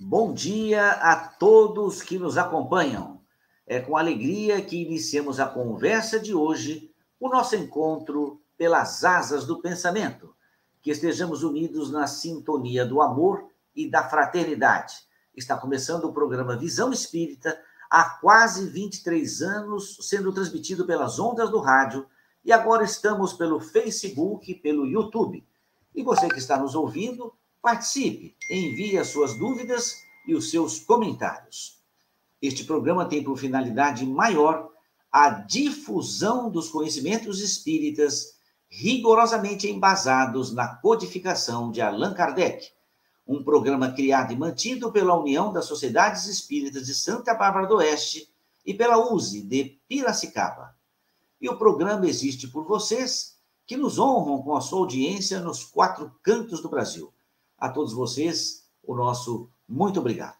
Bom dia a todos que nos acompanham. É com alegria que iniciamos a conversa de hoje, o nosso encontro pelas asas do pensamento. Que estejamos unidos na sintonia do amor e da fraternidade. Está começando o programa Visão Espírita, há quase 23 anos, sendo transmitido pelas ondas do rádio, e agora estamos pelo Facebook, pelo YouTube. E você que está nos ouvindo, Participe, envie as suas dúvidas e os seus comentários. Este programa tem por finalidade maior a difusão dos conhecimentos espíritas rigorosamente embasados na codificação de Allan Kardec, um programa criado e mantido pela União das Sociedades Espíritas de Santa Bárbara do Oeste e pela USE de Piracicaba. E o programa existe por vocês que nos honram com a sua audiência nos quatro cantos do Brasil. A todos vocês, o nosso muito obrigado.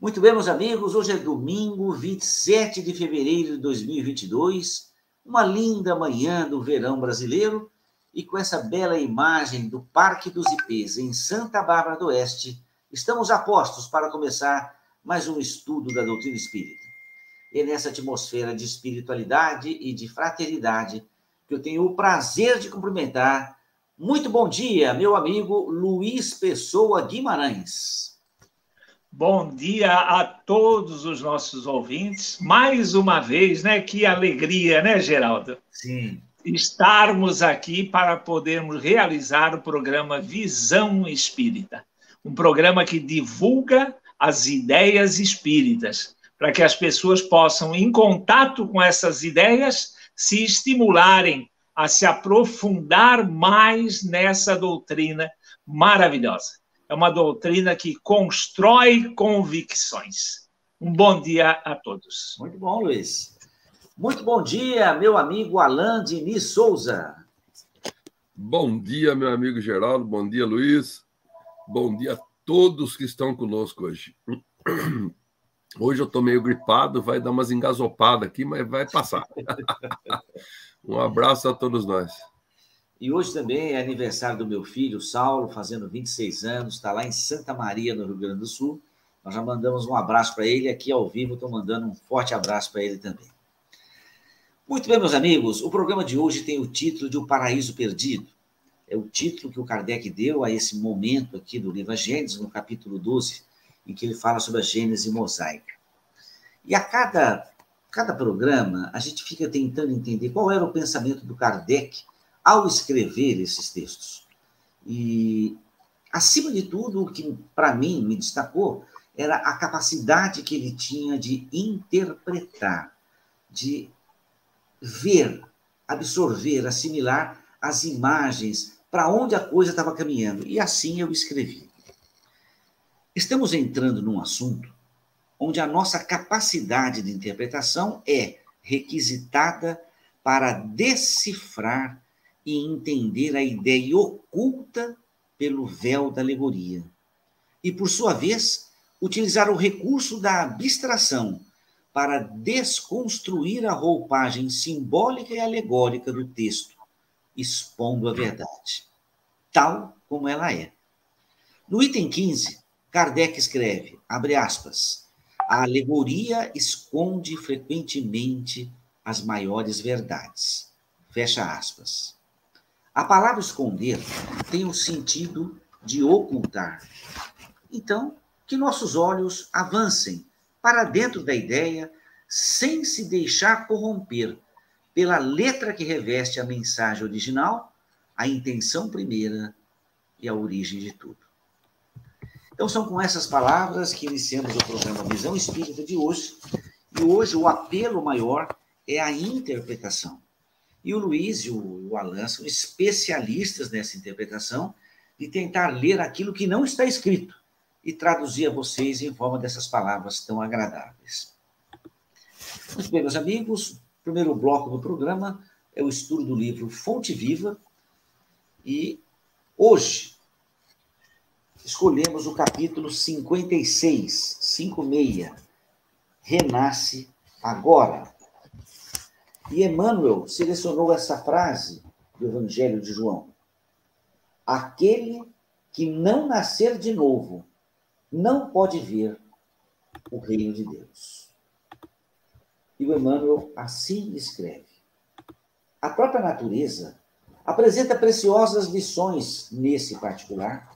Muito bem, meus amigos, hoje é domingo, 27 de fevereiro de 2022, uma linda manhã do verão brasileiro e com essa bela imagem do Parque dos Ipês, em Santa Bárbara do Oeste, estamos a postos para começar mais um estudo da doutrina espírita. É nessa atmosfera de espiritualidade e de fraternidade que eu tenho o prazer de cumprimentar muito bom dia, meu amigo Luiz Pessoa Guimarães. Bom dia a todos os nossos ouvintes. Mais uma vez, né? Que alegria, né, Geraldo? Sim. Estarmos aqui para podermos realizar o programa Visão Espírita. Um programa que divulga as ideias espíritas, para que as pessoas possam, em contato com essas ideias, se estimularem a se aprofundar mais nessa doutrina maravilhosa. É uma doutrina que constrói convicções. Um bom dia a todos. Muito bom, Luiz. Muito bom dia, meu amigo Alain Diniz Souza. Bom dia, meu amigo Geraldo. Bom dia, Luiz. Bom dia a todos que estão conosco hoje. Hoje eu estou meio gripado, vai dar umas engasopadas aqui, mas vai passar. Um abraço a todos nós. E hoje também é aniversário do meu filho, Saulo, fazendo 26 anos, está lá em Santa Maria, no Rio Grande do Sul. Nós já mandamos um abraço para ele, aqui ao vivo estou mandando um forte abraço para ele também. Muito bem, meus amigos, o programa de hoje tem o título de O Paraíso Perdido. É o título que o Kardec deu a esse momento aqui do livro Gênesis, no capítulo 12, em que ele fala sobre a Gênese mosaica. E a cada cada programa, a gente fica tentando entender qual era o pensamento do Kardec ao escrever esses textos. E, acima de tudo, o que para mim me destacou era a capacidade que ele tinha de interpretar, de ver, absorver, assimilar as imagens para onde a coisa estava caminhando. E assim eu escrevi. Estamos entrando num assunto onde a nossa capacidade de interpretação é requisitada para decifrar e entender a ideia oculta pelo véu da alegoria. E, por sua vez, utilizar o recurso da abstração para desconstruir a roupagem simbólica e alegórica do texto, expondo a verdade, tal como ela é. No item 15, Kardec escreve, abre aspas, a alegoria esconde frequentemente as maiores verdades. Fecha aspas. A palavra esconder tem o sentido de ocultar. Então, que nossos olhos avancem para dentro da ideia sem se deixar corromper pela letra que reveste a mensagem original, a intenção primeira e a origem de tudo. Então, são com essas palavras que iniciamos o programa Visão Espírita de hoje. E hoje o apelo maior é a interpretação. E o Luiz e o Alan são especialistas nessa interpretação de tentar ler aquilo que não está escrito e traduzir a vocês em forma dessas palavras tão agradáveis. Muito bem, meus amigos, o primeiro bloco do programa é o estudo do livro Fonte Viva. E hoje escolhemos o capítulo 56, 56, Renasce Agora. E Emmanuel selecionou essa frase do Evangelho de João: Aquele que não nascer de novo não pode ver o reino de Deus. E o Emmanuel assim escreve: A própria natureza apresenta preciosas lições nesse particular.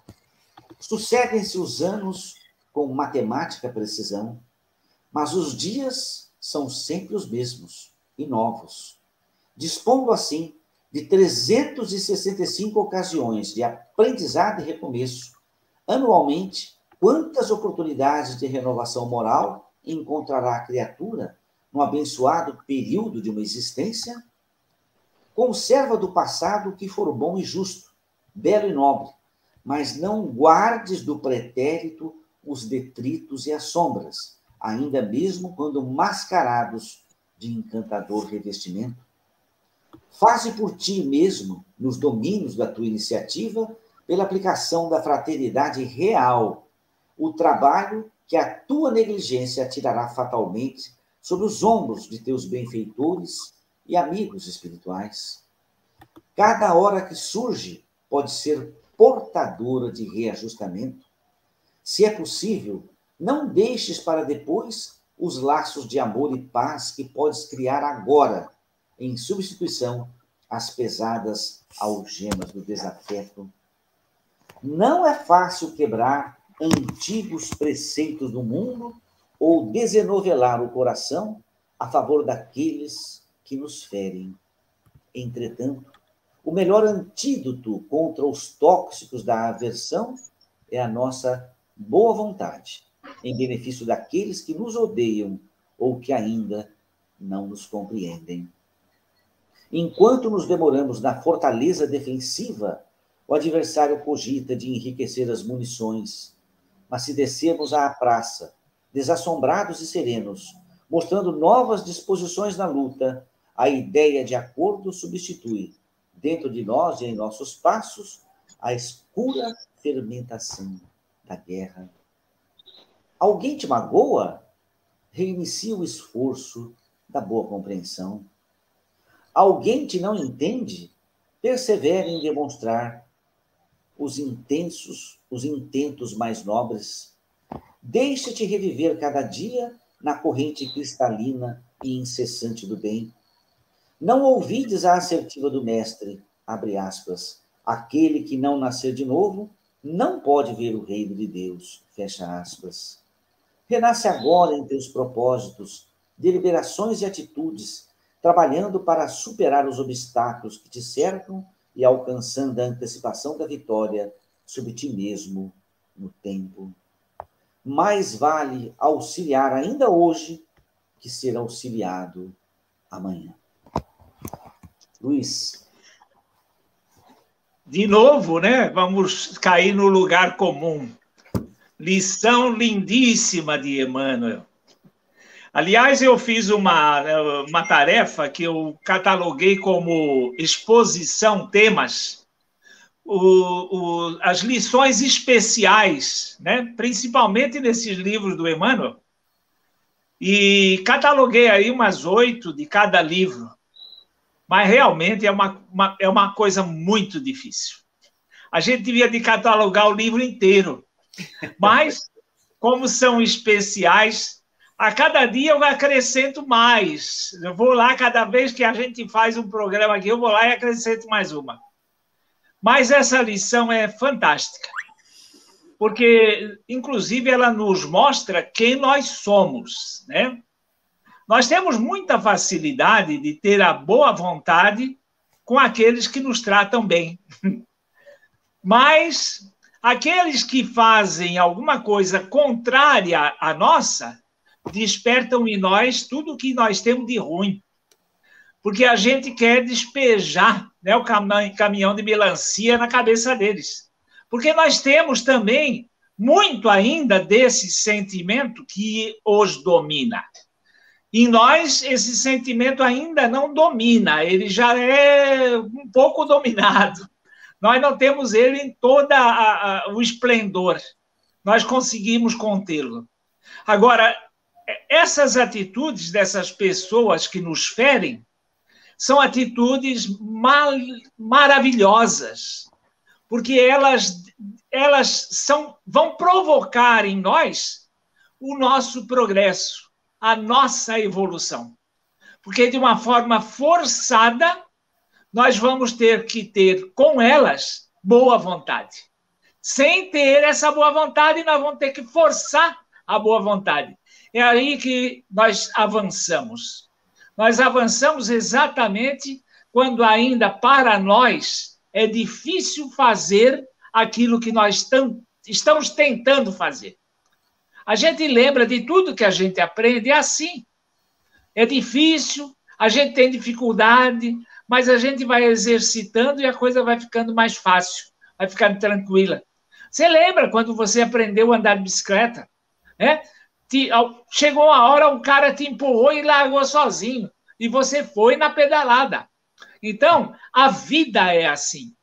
Sucedem-se os anos com matemática precisão, mas os dias são sempre os mesmos e novos, dispondo assim de 365 ocasiões de aprendizado e recomeço, anualmente, quantas oportunidades de renovação moral encontrará a criatura no abençoado período de uma existência? Conserva do passado o que for bom e justo, belo e nobre, mas não guardes do pretérito os detritos e as sombras, ainda mesmo quando mascarados de encantador revestimento. Faze por ti mesmo, nos domínios da tua iniciativa, pela aplicação da fraternidade real, o trabalho que a tua negligência atirará fatalmente sobre os ombros de teus benfeitores e amigos espirituais. Cada hora que surge pode ser portadora de reajustamento. Se é possível, não deixes para depois os laços de amor e paz que podes criar agora, em substituição às pesadas algemas do desafeto. Não é fácil quebrar antigos preceitos do mundo ou desenovelar o coração a favor daqueles que nos ferem. Entretanto, o melhor antídoto contra os tóxicos da aversão é a nossa boa vontade, em benefício daqueles que nos odeiam ou que ainda não nos compreendem. Enquanto nos demoramos na fortaleza defensiva, o adversário cogita de enriquecer as munições. Mas se descermos à praça, desassombrados e serenos, mostrando novas disposições na luta, a ideia de acordo substitui, dentro de nós e em nossos passos, a escura fermentação da guerra. Alguém te magoa? Reinicia o esforço da boa compreensão. Alguém te não entende? Persevere em demonstrar os intensos, os intentos mais nobres. Deixa-te reviver cada dia na corrente cristalina e incessante do bem. Não ouvides a assertiva do mestre, abre aspas, aquele que não nascer de novo não pode ver o reino de Deus, fecha aspas. Renasce agora em teus propósitos, deliberações e atitudes, trabalhando para superar os obstáculos que te cercam e alcançando a antecipação da vitória sobre ti mesmo no tempo. Mais vale auxiliar ainda hoje que ser auxiliado amanhã. Luiz. De novo, né? Vamos cair no lugar comum. Lição lindíssima de Emmanuel. Aliás, eu fiz uma, uma tarefa que eu cataloguei como exposição temas, o, o, as lições especiais, né? principalmente nesses livros do Emmanuel, e cataloguei aí umas oito de cada livro. Mas realmente é uma, uma, é uma coisa muito difícil. A gente devia de catalogar o livro inteiro. Mas, como são especiais, a cada dia eu acrescento mais. Eu vou lá, cada vez que a gente faz um programa aqui, eu vou lá e acrescento mais uma. Mas essa lição é fantástica, porque, inclusive, ela nos mostra quem nós somos, né? Nós temos muita facilidade de ter a boa vontade com aqueles que nos tratam bem. Mas aqueles que fazem alguma coisa contrária à nossa, despertam em nós tudo o que nós temos de ruim. Porque a gente quer despejar né, o caminhão de melancia na cabeça deles. Porque nós temos também muito ainda desse sentimento que os domina. Em nós, esse sentimento ainda não domina, ele já é um pouco dominado. Nós não temos ele em todo o esplendor. Nós conseguimos contê-lo. Agora, essas atitudes dessas pessoas que nos ferem são atitudes mal, maravilhosas, porque elas, elas são, vão provocar em nós o nosso progresso, a nossa evolução. Porque de uma forma forçada, nós vamos ter que ter com elas boa vontade. Sem ter essa boa vontade, nós vamos ter que forçar a boa vontade. É aí que nós avançamos. Nós avançamos exatamente quando ainda para nós é difícil fazer aquilo que nós tam, estamos tentando fazer. A gente lembra de tudo que a gente aprende, é assim. É difícil, a gente tem dificuldade, mas a gente vai exercitando e a coisa vai ficando mais fácil, vai ficando tranquila. Você lembra quando você aprendeu a andar de bicicleta? Né? Chegou a hora, um cara te empurrou e largou sozinho. E você foi na pedalada. Então, a vida é assim.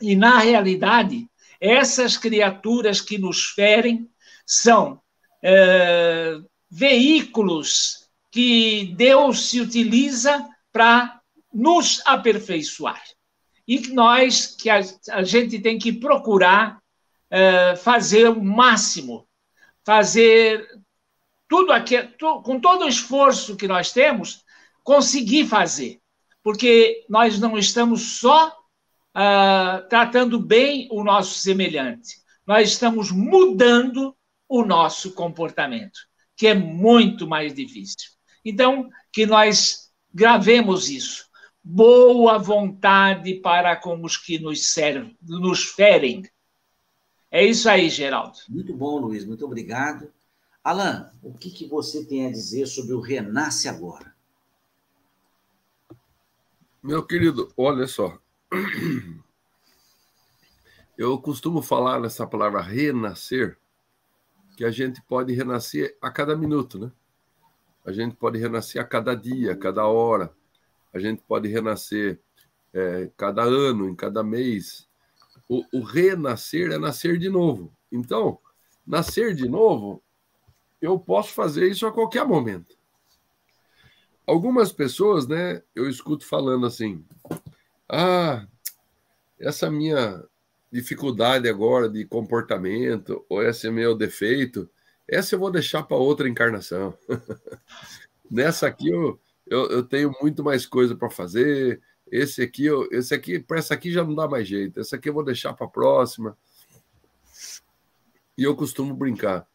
E, na realidade, essas criaturas que nos ferem são é, veículos que Deus se utiliza para nos aperfeiçoar. E que nós, que a, a gente tem que procurar é, fazer o máximo, fazer tudo aqui, com todo o esforço que nós temos, conseguir fazer porque nós não estamos só uh, tratando bem o nosso semelhante, nós estamos mudando o nosso comportamento, que é muito mais difícil. Então, que nós gravemos isso. Boa vontade para com os que nos servem, nos ferem. É isso aí, Geraldo. Muito bom, Luiz, muito obrigado. Alan, o que, que você tem a dizer sobre o Renasce Agora? Meu querido, olha só. Eu costumo falar nessa palavra renascer, que a gente pode renascer a cada minuto, né? A gente pode renascer a cada dia, a cada hora. A gente pode renascer é, cada ano, em cada mês. O, o renascer é nascer de novo. Então, nascer de novo, eu posso fazer isso a qualquer momento algumas pessoas, né, eu escuto falando assim: ah, essa minha dificuldade agora de comportamento, ou esse é meu defeito, essa eu vou deixar para outra encarnação. Nessa aqui eu, eu, eu, tenho muito mais coisa para fazer. Esse aqui, eu, esse aqui, para essa aqui já não dá mais jeito. Essa aqui eu vou deixar para a próxima. E eu costumo brincar.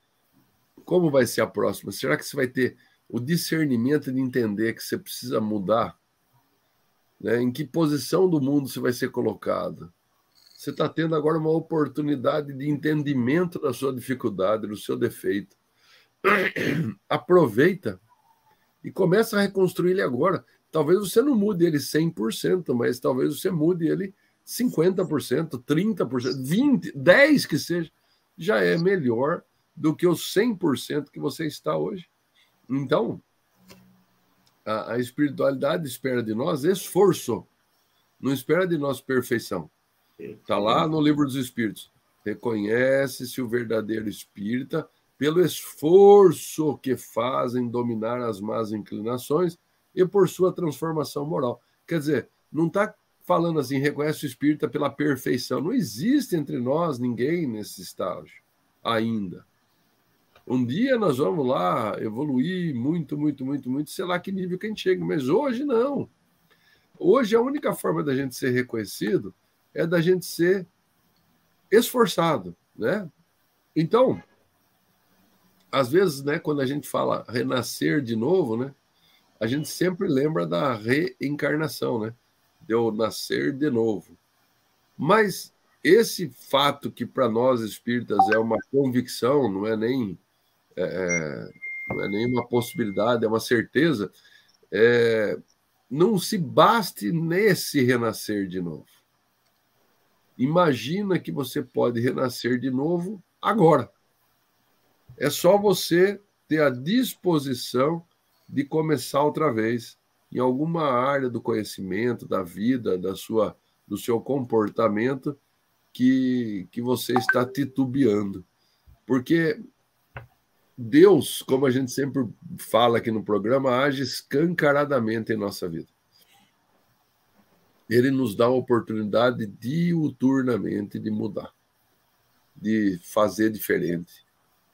Como vai ser a próxima? Será que você vai ter o discernimento de entender que você precisa mudar, né? em que posição do mundo você vai ser colocado. Você está tendo agora uma oportunidade de entendimento da sua dificuldade, do seu defeito. Aproveita e começa a reconstruir ele agora. Talvez você não mude ele 100%, mas talvez você mude ele 50%, 30%, 20%, 10% que seja. Já é melhor do que os 100% que você está hoje. Então, a, a espiritualidade espera de nós esforço, não espera de nós perfeição. Está lá no livro dos Espíritos. Reconhece-se o verdadeiro espírita pelo esforço que fazem dominar as más inclinações e por sua transformação moral. Quer dizer, não está falando assim, reconhece o espírita pela perfeição. Não existe entre nós ninguém nesse estágio ainda. Um dia nós vamos lá evoluir muito, muito, muito, muito, sei lá que nível que a gente chega, mas hoje não. Hoje a única forma da gente ser reconhecido é da gente ser esforçado, né? Então, às vezes, né, quando a gente fala renascer de novo, né, a gente sempre lembra da reencarnação, né? De eu nascer de novo. Mas esse fato que para nós espíritas é uma convicção, não é nem é, é, não é nenhuma possibilidade, é uma certeza, é, não se baste nesse renascer de novo. Imagina que você pode renascer de novo agora. É só você ter a disposição de começar outra vez em alguma área do conhecimento, da vida, da sua, do seu comportamento que, que você está titubeando. Porque Deus, como a gente sempre fala aqui no programa, age escancaradamente em nossa vida. Ele nos dá a oportunidade diuturnamente de mudar, de fazer diferente,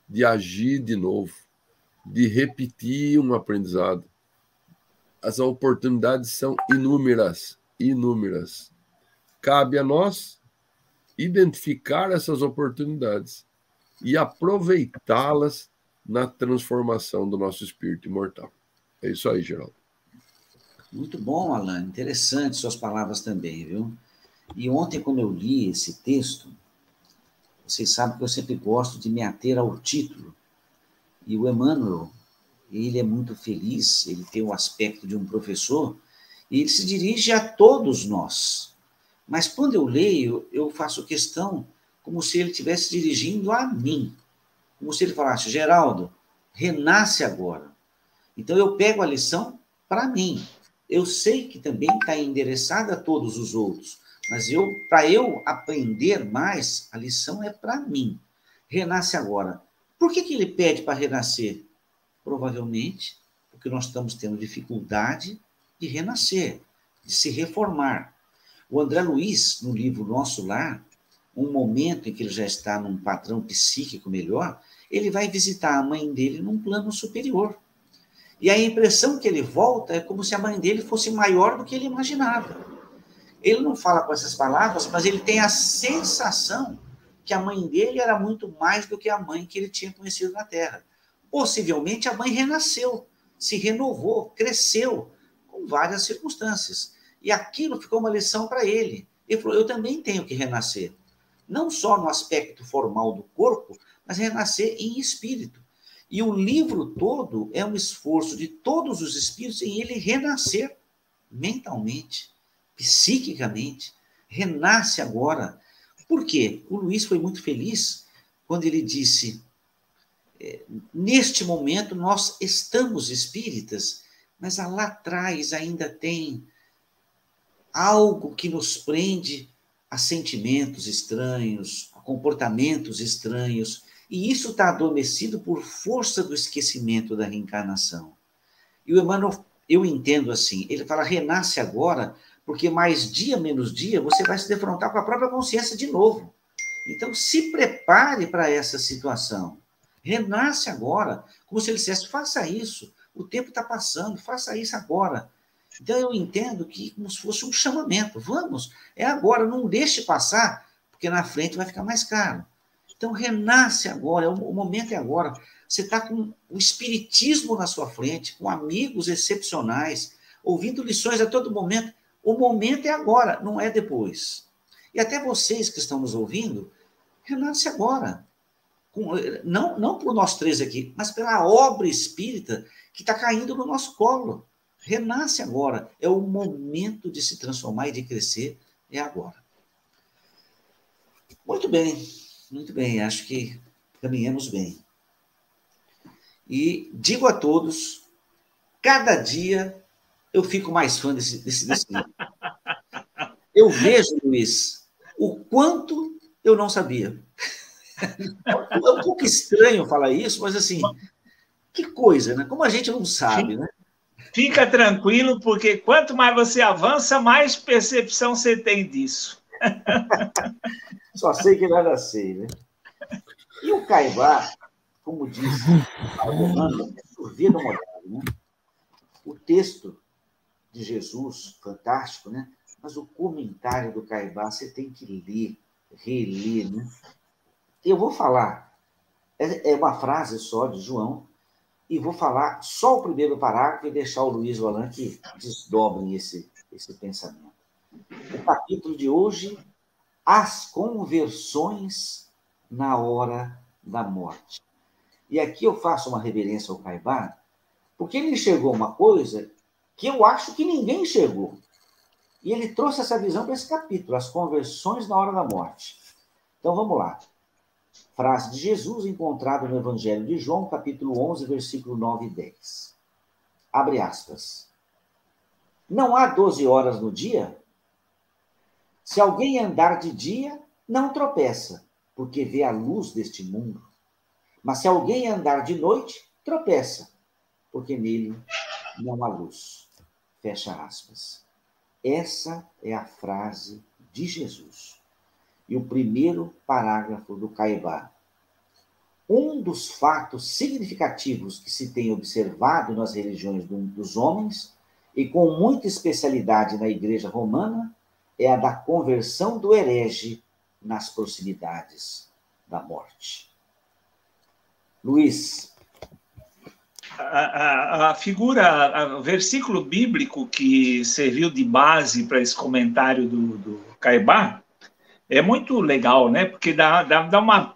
de agir de novo, de repetir um aprendizado. As oportunidades são inúmeras, inúmeras. Cabe a nós identificar essas oportunidades e aproveitá-las na transformação do nosso espírito imortal. É isso aí, Geraldo. Muito bom, Alan. Interessante suas palavras também, viu? E ontem, quando eu li esse texto, vocês sabem que eu sempre gosto de me ater ao título. E o Emmanuel, ele é muito feliz, ele tem o aspecto de um professor, e ele se dirige a todos nós. Mas quando eu leio, eu faço questão como se ele estivesse dirigindo a mim. Como se ele falasse, Geraldo, renasce agora. Então eu pego a lição para mim. Eu sei que também está endereçada a todos os outros, mas eu, para eu aprender mais, a lição é para mim. Renasce agora. Por que, que ele pede para renascer? Provavelmente porque nós estamos tendo dificuldade de renascer, de se reformar. O André Luiz, no livro Nosso Lar, um momento em que ele já está num padrão psíquico melhor, ele vai visitar a mãe dele num plano superior. E a impressão que ele volta é como se a mãe dele fosse maior do que ele imaginava. Ele não fala com essas palavras, mas ele tem a sensação que a mãe dele era muito mais do que a mãe que ele tinha conhecido na Terra. Possivelmente a mãe renasceu, se renovou, cresceu, com várias circunstâncias. E aquilo ficou uma lição para ele. Ele falou: Eu também tenho que renascer. Não só no aspecto formal do corpo, mas renascer em espírito. E o livro todo é um esforço de todos os espíritos em ele renascer mentalmente, psiquicamente. Renasce agora. Por quê? O Luiz foi muito feliz quando ele disse: é, neste momento nós estamos espíritas, mas lá atrás ainda tem algo que nos prende a sentimentos estranhos, a comportamentos estranhos, e isso está adormecido por força do esquecimento da reencarnação. E o Emmanuel, eu entendo assim, ele fala, renasce agora, porque mais dia menos dia você vai se defrontar com a própria consciência de novo. Então, se prepare para essa situação. Renasce agora, como se ele dissesse, faça isso. O tempo está passando, faça isso agora. Então, eu entendo que como se fosse um chamamento. Vamos, é agora, não deixe passar, porque na frente vai ficar mais caro. Então, renasce agora, o momento é agora. Você está com o espiritismo na sua frente, com amigos excepcionais, ouvindo lições a todo momento. O momento é agora, não é depois. E até vocês que estão nos ouvindo, renasce agora. não, não por nós três aqui, mas pela obra espírita que está caindo no nosso colo. Renasce agora. É o momento de se transformar e de crescer, é agora. Muito bem. Muito bem, acho que caminhamos bem. E digo a todos, cada dia eu fico mais fã desse, desse, desse livro. Eu vejo, Luiz, o quanto eu não sabia. É um pouco estranho falar isso, mas assim, que coisa, né? Como a gente não sabe, né? Fica tranquilo, porque quanto mais você avança, mais percepção você tem disso. Só sei que nada sei, né? E o Caibá, como disse a Romano, é né? O texto de Jesus, fantástico, né? Mas o comentário do Caibá você tem que ler, reler, né? Eu vou falar, é, é uma frase só de João, e vou falar só o primeiro parágrafo e deixar o Luiz Olan que desdobrem esse, esse pensamento. O capítulo de hoje as conversões na hora da morte. E aqui eu faço uma reverência ao Caibá, porque ele enxergou uma coisa que eu acho que ninguém enxergou. E ele trouxe essa visão para esse capítulo, as conversões na hora da morte. Então vamos lá. Frase de Jesus encontrada no Evangelho de João, capítulo 11, versículo 9 e 10. Abre aspas. Não há 12 horas no dia? Se alguém andar de dia, não tropeça, porque vê a luz deste mundo. Mas se alguém andar de noite, tropeça, porque nele não há luz. Fecha aspas. Essa é a frase de Jesus. E o primeiro parágrafo do Caibá. Um dos fatos significativos que se tem observado nas religiões dos homens, e com muita especialidade na Igreja Romana, é a da conversão do herege nas proximidades da morte. Luiz. A, a, a figura, o versículo bíblico que serviu de base para esse comentário do, do Caibá é muito legal, né? Porque dá, dá, dá uma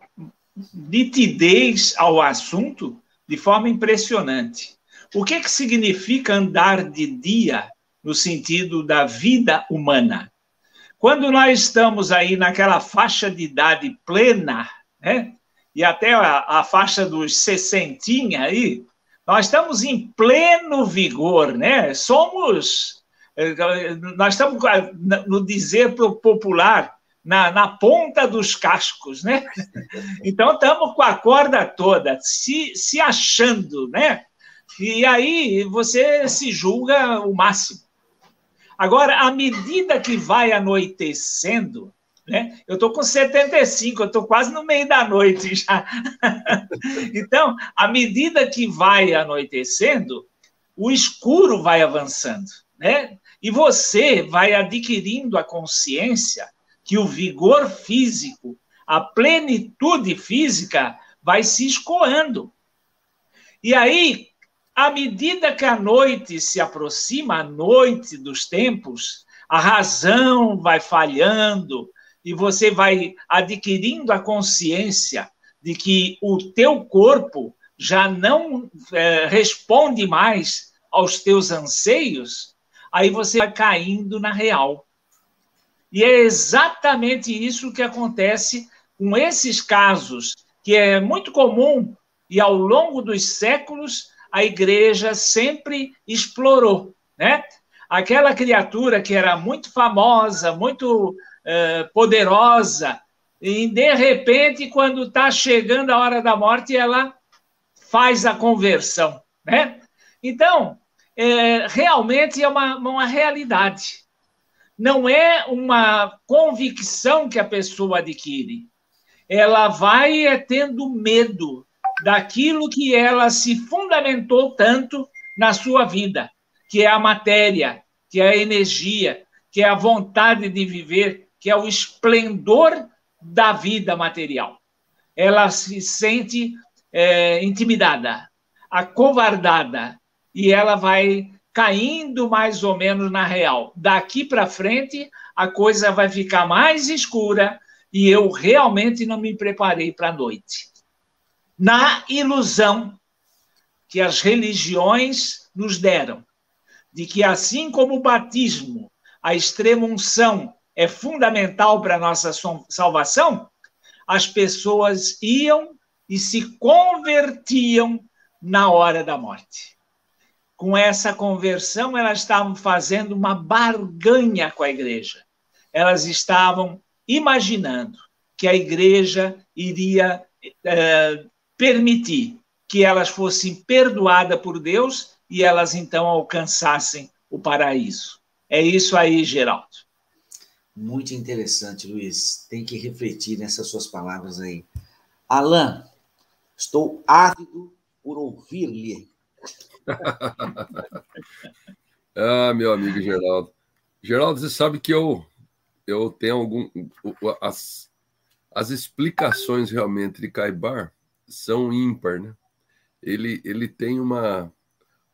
nitidez ao assunto de forma impressionante. O que, que significa andar de dia no sentido da vida humana? Quando nós estamos aí naquela faixa de idade plena, né? E até a, a faixa dos sessentinha aí, nós estamos em pleno vigor, né? Somos, eh, nós estamos no dizer popular, na, na ponta dos cascos, né? Então estamos com a corda toda, se, se achando, né? E aí você se julga o máximo. Agora, à medida que vai anoitecendo, né? Eu estou com 75, eu estou quase no meio da noite já. então, à medida que vai anoitecendo, o escuro vai avançando, né? E você vai adquirindo a consciência que o vigor físico, a plenitude física vai se escoando. E aí, à medida que a noite se aproxima, a noite dos tempos, a razão vai falhando e você vai adquirindo a consciência de que o teu corpo já não é, responde mais aos teus anseios, aí você vai caindo na real. E é exatamente isso que acontece com esses casos, que é muito comum e ao longo dos séculos a igreja sempre explorou, né? Aquela criatura que era muito famosa, muito uh, poderosa, e de repente, quando está chegando a hora da morte, ela faz a conversão, né? Então, é, realmente é uma, uma realidade não é uma convicção que a pessoa adquire. Ela vai é, tendo medo daquilo que ela se fundamentou tanto na sua vida, que é a matéria, que é a energia, que é a vontade de viver, que é o esplendor da vida material. Ela se sente é, intimidada, acovardada, e ela vai caindo mais ou menos na real. Daqui para frente, a coisa vai ficar mais escura e eu realmente não me preparei para a noite. Na ilusão que as religiões nos deram, de que assim como o batismo, a extrema unção é fundamental para a nossa salvação, as pessoas iam e se convertiam na hora da morte com essa conversão, elas estavam fazendo uma barganha com a igreja. Elas estavam imaginando que a igreja iria é, permitir que elas fossem perdoadas por Deus e elas então alcançassem o paraíso. É isso aí, Geraldo. Muito interessante, Luiz. Tem que refletir nessas suas palavras aí. Alain, estou ávido por ouvir-lhe ah, meu amigo Geraldo. Geraldo, você sabe que eu, eu tenho algum. As, as explicações realmente de Caibar são ímpar, né? Ele, ele tem uma,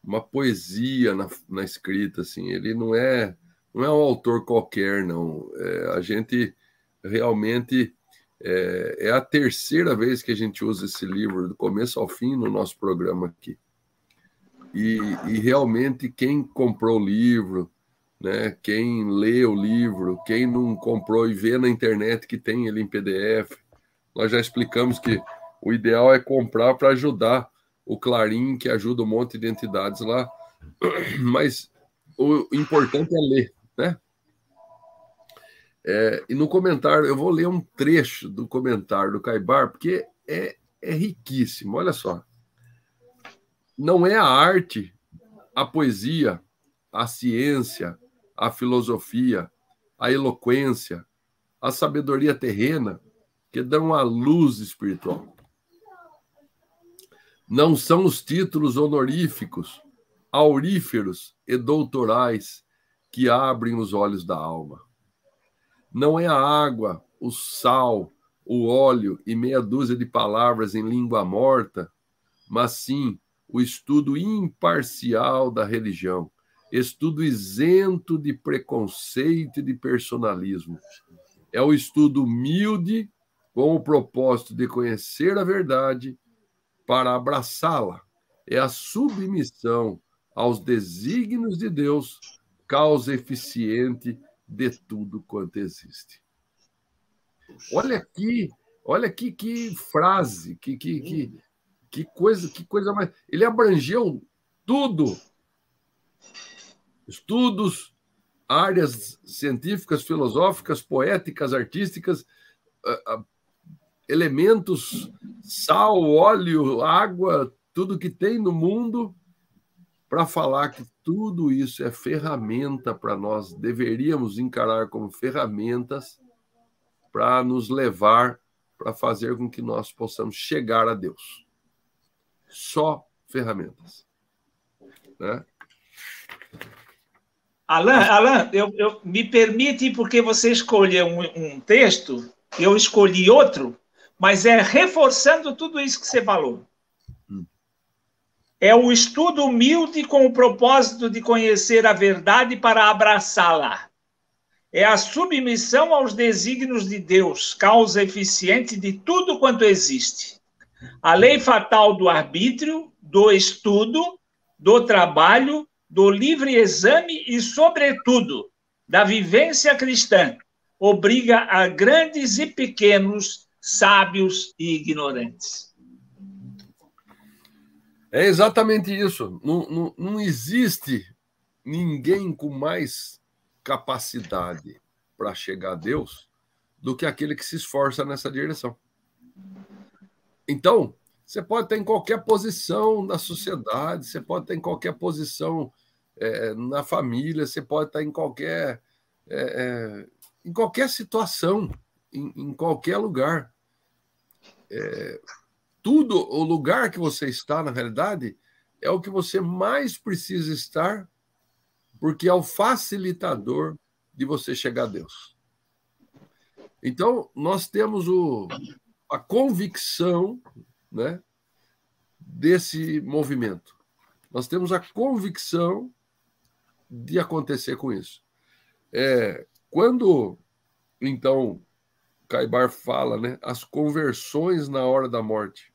uma poesia na, na escrita, assim. Ele não é não é um autor qualquer, não. É, a gente realmente é, é, a terceira vez que a gente usa esse livro, do começo ao fim, no nosso programa aqui. E, e realmente quem comprou o livro, né, quem lê o livro, quem não comprou e vê na internet que tem ele em PDF, nós já explicamos que o ideal é comprar para ajudar o Clarim, que ajuda um monte de entidades lá, mas o importante é ler, né? É, e no comentário, eu vou ler um trecho do comentário do Caibar, porque é, é riquíssimo, olha só não é a arte, a poesia, a ciência, a filosofia, a eloquência, a sabedoria terrena, que dão a luz espiritual. Não são os títulos honoríficos, auríferos e doutorais que abrem os olhos da alma. Não é a água, o sal, o óleo e meia dúzia de palavras em língua morta, mas sim o estudo imparcial da religião, estudo isento de preconceito e de personalismo. É o estudo humilde com o propósito de conhecer a verdade para abraçá-la. É a submissão aos desígnios de Deus, causa eficiente de tudo quanto existe. Olha aqui, olha aqui que frase, que, que, que, que coisa, que coisa mais. Ele abrangeu tudo. Estudos, áreas científicas, filosóficas, poéticas, artísticas, elementos, sal, óleo, água, tudo que tem no mundo, para falar que tudo isso é ferramenta para nós, deveríamos encarar como ferramentas para nos levar para fazer com que nós possamos chegar a Deus. Só ferramentas. Né? Alan, Alan eu, eu, me permite, porque você escolheu um, um texto, eu escolhi outro, mas é reforçando tudo isso que você falou. Hum. É o estudo humilde com o propósito de conhecer a verdade para abraçá-la. É a submissão aos desígnios de Deus, causa eficiente de tudo quanto existe. A lei fatal do arbítrio, do estudo, do trabalho, do livre exame e, sobretudo, da vivência cristã, obriga a grandes e pequenos sábios e ignorantes. É exatamente isso. Não, não, não existe ninguém com mais capacidade para chegar a Deus do que aquele que se esforça nessa direção. Então, você pode estar em qualquer posição da sociedade, você pode estar em qualquer posição é, na família, você pode estar em qualquer, é, é, em qualquer situação, em, em qualquer lugar é, tudo, o lugar que você está, na realidade, é o que você mais precisa estar, porque é o facilitador de você chegar a Deus. Então, nós temos o, a convicção né, desse movimento. Nós temos a convicção de acontecer com isso. É, quando, então, Caibar fala, né? As conversões na hora da morte.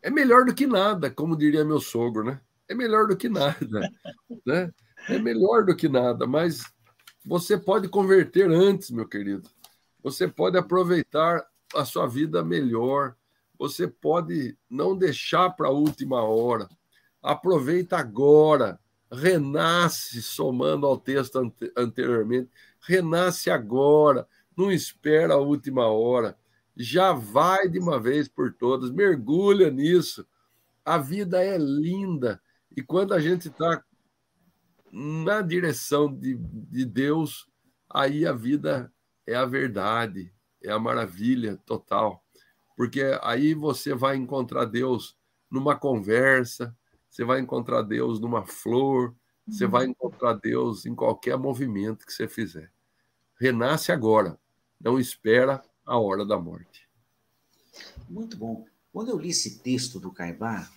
É melhor do que nada, como diria meu sogro, né? É melhor do que nada, né? É melhor do que nada, mas você pode converter antes, meu querido. Você pode aproveitar a sua vida melhor. Você pode não deixar para a última hora. Aproveita agora. Renasce, somando ao texto anteriormente renasce agora, não espera a última hora, já vai de uma vez por todas, mergulha nisso. A vida é linda e quando a gente está na direção de, de Deus, aí a vida é a verdade, é a maravilha total. Porque aí você vai encontrar Deus numa conversa, você vai encontrar Deus numa flor, você vai encontrar Deus em qualquer movimento que você fizer renasce agora, não espera a hora da morte. Muito bom. Quando eu li esse texto do Caibar,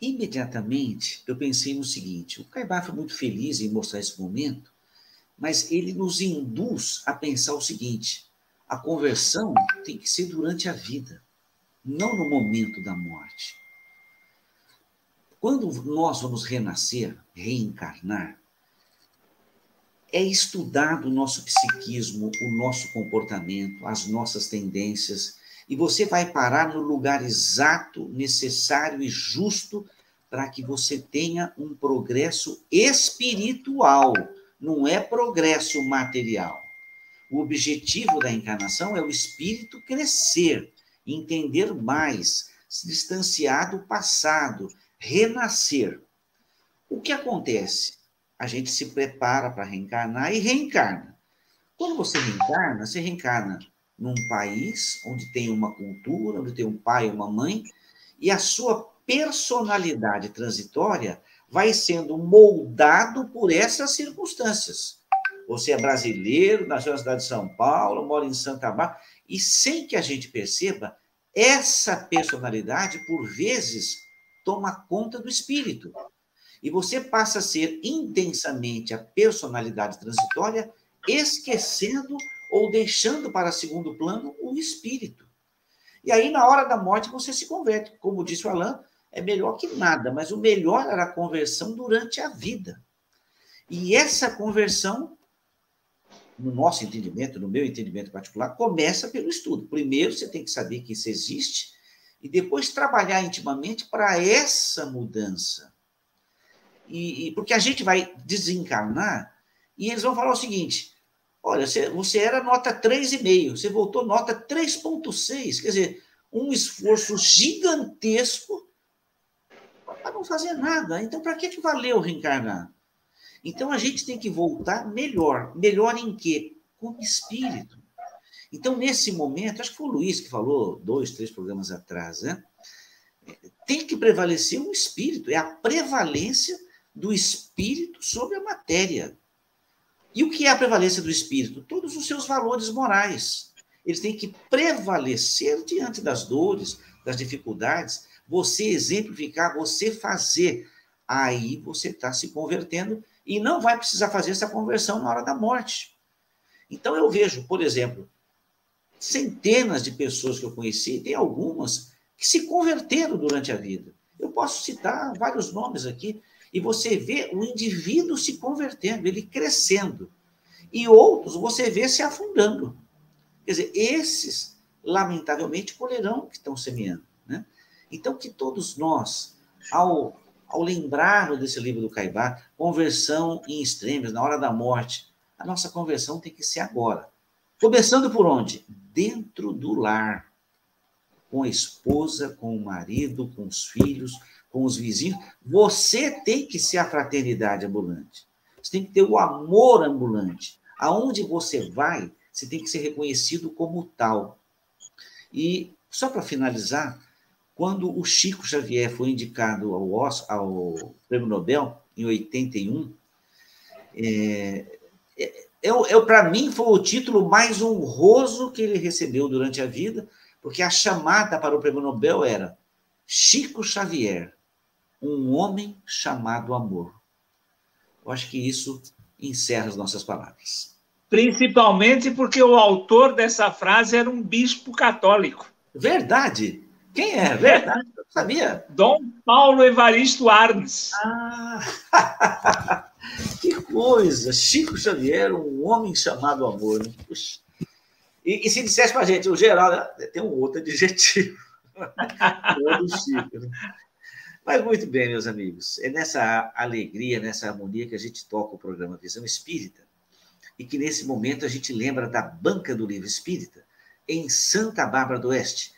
imediatamente eu pensei no seguinte: o Caibar foi muito feliz em mostrar esse momento, mas ele nos induz a pensar o seguinte: a conversão tem que ser durante a vida, não no momento da morte. Quando nós vamos renascer, reencarnar, é estudado o nosso psiquismo, o nosso comportamento, as nossas tendências, e você vai parar no lugar exato, necessário e justo para que você tenha um progresso espiritual, não é progresso material. O objetivo da encarnação é o espírito crescer, entender mais, se distanciar do passado, renascer. O que acontece? a gente se prepara para reencarnar e reencarna. Quando você reencarna, você reencarna num país onde tem uma cultura, onde tem um pai uma mãe, e a sua personalidade transitória vai sendo moldado por essas circunstâncias. Você é brasileiro, nasceu na cidade de São Paulo, mora em Santa Bárbara, e sem que a gente perceba, essa personalidade, por vezes, toma conta do espírito. E você passa a ser intensamente a personalidade transitória, esquecendo ou deixando para segundo plano o espírito. E aí, na hora da morte, você se converte. Como disse o Alain, é melhor que nada, mas o melhor era a conversão durante a vida. E essa conversão, no nosso entendimento, no meu entendimento particular, começa pelo estudo. Primeiro, você tem que saber que isso existe, e depois trabalhar intimamente para essa mudança. E, e, porque a gente vai desencarnar e eles vão falar o seguinte: olha, você, você era nota 3,5, você voltou nota 3,6. Quer dizer, um esforço gigantesco para não fazer nada. Então, para que, que valeu reencarnar? Então, a gente tem que voltar melhor. Melhor em quê? Como espírito. Então, nesse momento, acho que foi o Luiz que falou dois, três programas atrás, né? Tem que prevalecer o espírito, é a prevalência do espírito sobre a matéria. E o que é a prevalência do espírito? Todos os seus valores morais. Eles têm que prevalecer diante das dores, das dificuldades. Você exemplificar, você fazer. Aí você está se convertendo e não vai precisar fazer essa conversão na hora da morte. Então eu vejo, por exemplo, centenas de pessoas que eu conheci, tem algumas que se converteram durante a vida. Eu posso citar vários nomes aqui, e você vê o indivíduo se convertendo, ele crescendo. E outros você vê se afundando. Quer dizer, esses, lamentavelmente, colherão que estão semeando. Né? Então, que todos nós, ao, ao lembrarmos desse livro do Caibá, conversão em extremos, na hora da morte, a nossa conversão tem que ser agora. Começando por onde? Dentro do lar. Com a esposa, com o marido, com os filhos, com os vizinhos, você tem que ser a fraternidade ambulante. Você tem que ter o amor ambulante. Aonde você vai, você tem que ser reconhecido como tal. E, só para finalizar, quando o Chico Xavier foi indicado ao, ao Prêmio Nobel, em 81, é, é, é, para mim foi o título mais honroso que ele recebeu durante a vida, porque a chamada para o Prêmio Nobel era Chico Xavier, um homem chamado amor. Eu acho que isso encerra as nossas palavras. Principalmente porque o autor dessa frase era um bispo católico. Verdade. Quem é? Verdade. Eu sabia. Dom Paulo Evaristo Arnes. Ah, que coisa! Chico Xavier, um homem chamado amor. Né? E, e se dissesse para a gente, o Geraldo, ah, tem um outro adjetivo. o Chico. Né? Mas muito bem, meus amigos, é nessa alegria, nessa harmonia que a gente toca o programa Visão Espírita e que nesse momento a gente lembra da Banca do Livro Espírita em Santa Bárbara do Oeste.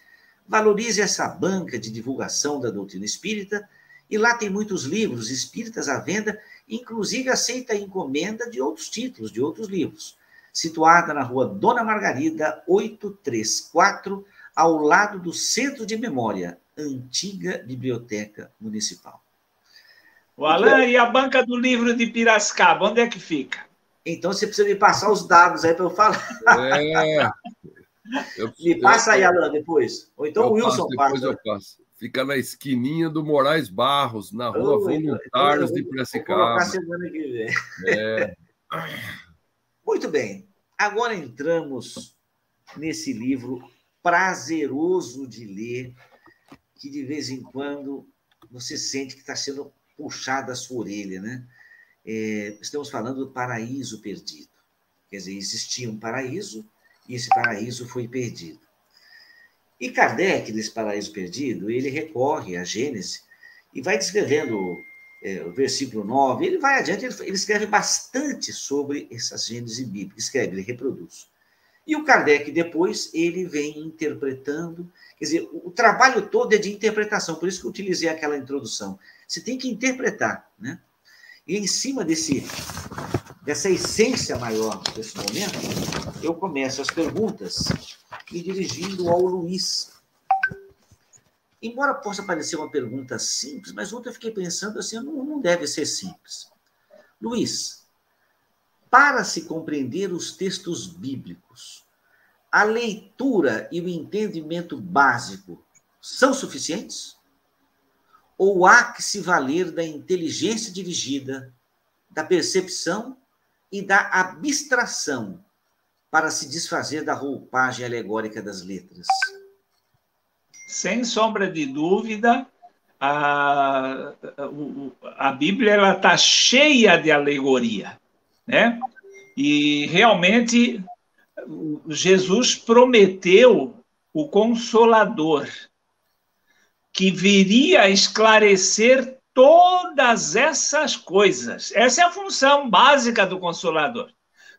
Valorize essa banca de divulgação da doutrina espírita e lá tem muitos livros espíritas à venda, inclusive aceita a encomenda de outros títulos, de outros livros. Situada na rua Dona Margarida, 834, ao lado do Centro de Memória, antiga Biblioteca Municipal. O Alain, e a banca do livro de Piracicaba, onde é que fica? Então você precisa me passar os dados aí para eu falar. É. Eu, me passa aí, Alain, depois. Ou então o Wilson passo, passa. Fica na esquininha do Moraes Barros, na rua Oi, Voluntários de Piracicaba. É. Muito bem. Agora entramos nesse livro prazeroso de ler, que de vez em quando você sente que está sendo puxado a sua orelha, né? É, estamos falando do paraíso perdido. Quer dizer, existia um paraíso e esse paraíso foi perdido. E Kardec, nesse paraíso perdido, ele recorre à Gênese e vai descrevendo é, o versículo 9, ele vai adiante, ele, ele escreve bastante sobre essas Gênese bíblicas, escreve, ele reproduz. E o Kardec, depois, ele vem interpretando. Quer dizer, o, trabalho todo é de interpretação, por isso que eu utilizei aquela introdução. Você tem que interpretar, né? E em cima desse, dessa essência maior desse momento, eu começo as perguntas me dirigindo ao Luiz. Embora possa parecer uma pergunta simples, mas ontem eu fiquei pensando assim, não, não deve ser simples. Luiz, para se compreender os textos bíblicos, a leitura e o entendimento básico são suficientes? Ou há que se valer da inteligência dirigida, da percepção e da abstração para se desfazer da roupagem alegórica das letras? Sem sombra de dúvida, a, a Bíblia está cheia de alegoria, né? E realmente Jesus prometeu o Consolador, que viria esclarecer todas essas coisas. Essa é a função básica do Consolador.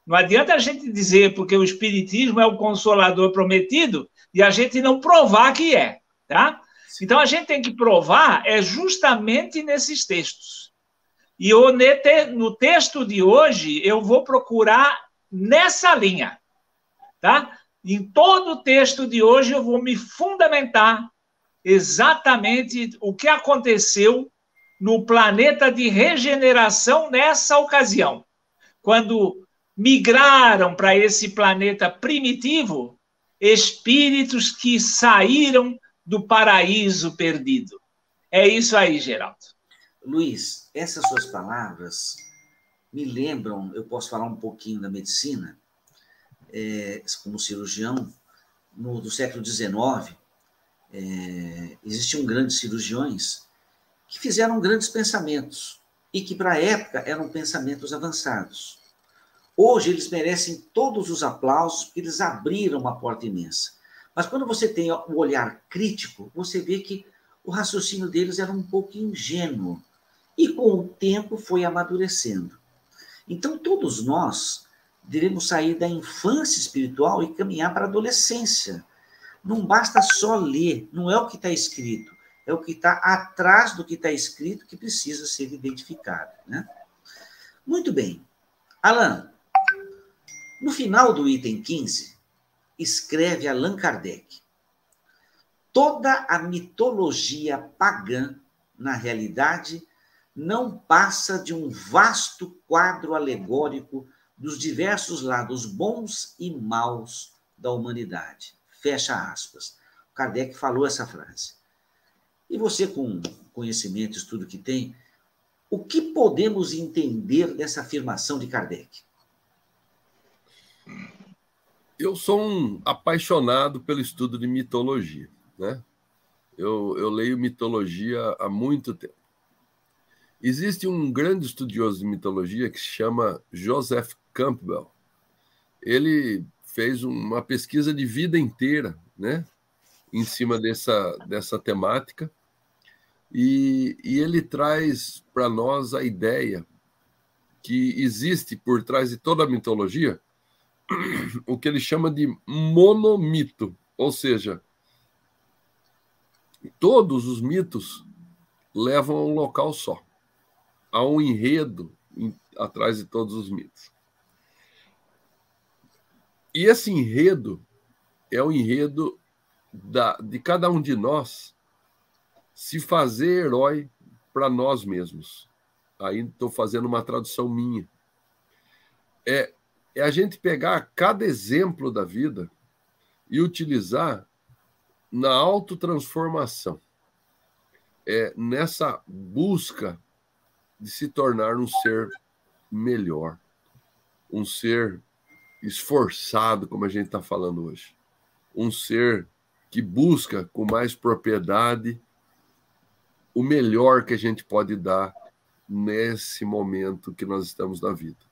Não adianta a gente dizer porque o Espiritismo é o Consolador prometido e a gente não provar que é, tá? Então a gente tem que provar é justamente nesses textos. E no texto de hoje eu vou procurar nessa linha tá? Em todo o texto de hoje eu vou me fundamentar exatamente o que aconteceu no planeta de regeneração nessa ocasião, quando migraram para esse planeta primitivo espíritos que saíram do paraíso perdido. É isso aí, Geraldo. Luiz, essas suas palavras me lembram, eu posso falar um pouquinho da medicina, é, como cirurgião, no, do século XIX, é, existiam grandes cirurgiões que fizeram grandes pensamentos e que, para a época, eram pensamentos avançados. Hoje, eles merecem todos os aplausos porque eles abriram uma porta imensa. Mas quando você tem o olhar crítico, você vê que o raciocínio deles era um pouco ingênuo e, com o tempo, foi amadurecendo. Então, todos nós devemos sair da infância espiritual e caminhar para a adolescência. Não basta só ler, não é o que está escrito, é o que está atrás do que está escrito que precisa ser identificado. Né? Muito bem. Alan, no final do item 15, escreve Allan Kardec: toda a mitologia pagã, na realidade, não passa de um vasto quadro alegórico dos diversos lados bons e maus da humanidade. Fecha aspas. Kardec falou essa frase. E você, com conhecimento, estudo que tem, o que podemos entender dessa afirmação de Kardec? Eu sou um apaixonado pelo estudo de mitologia, né? Eu, eu leio mitologia há muito tempo. Existe um grande estudioso de mitologia que se chama Joseph Campbell. Ele fez uma pesquisa de vida inteira, né, em cima dessa, dessa temática, e, e ele traz para nós a ideia que existe por trás de toda a mitologia o que ele chama de monomito, ou seja, todos os mitos levam a um local só, a um enredo atrás de todos os mitos. E esse enredo é o enredo da, de cada um de nós se fazer herói para nós mesmos. Aí estou fazendo uma tradução minha. É, é a gente pegar cada exemplo da vida e utilizar na autotransformação. É nessa busca de se tornar um ser melhor, um ser esforçado, como a gente está falando hoje. Um ser que busca com mais propriedade o melhor que a gente pode dar nesse momento que nós estamos na vida.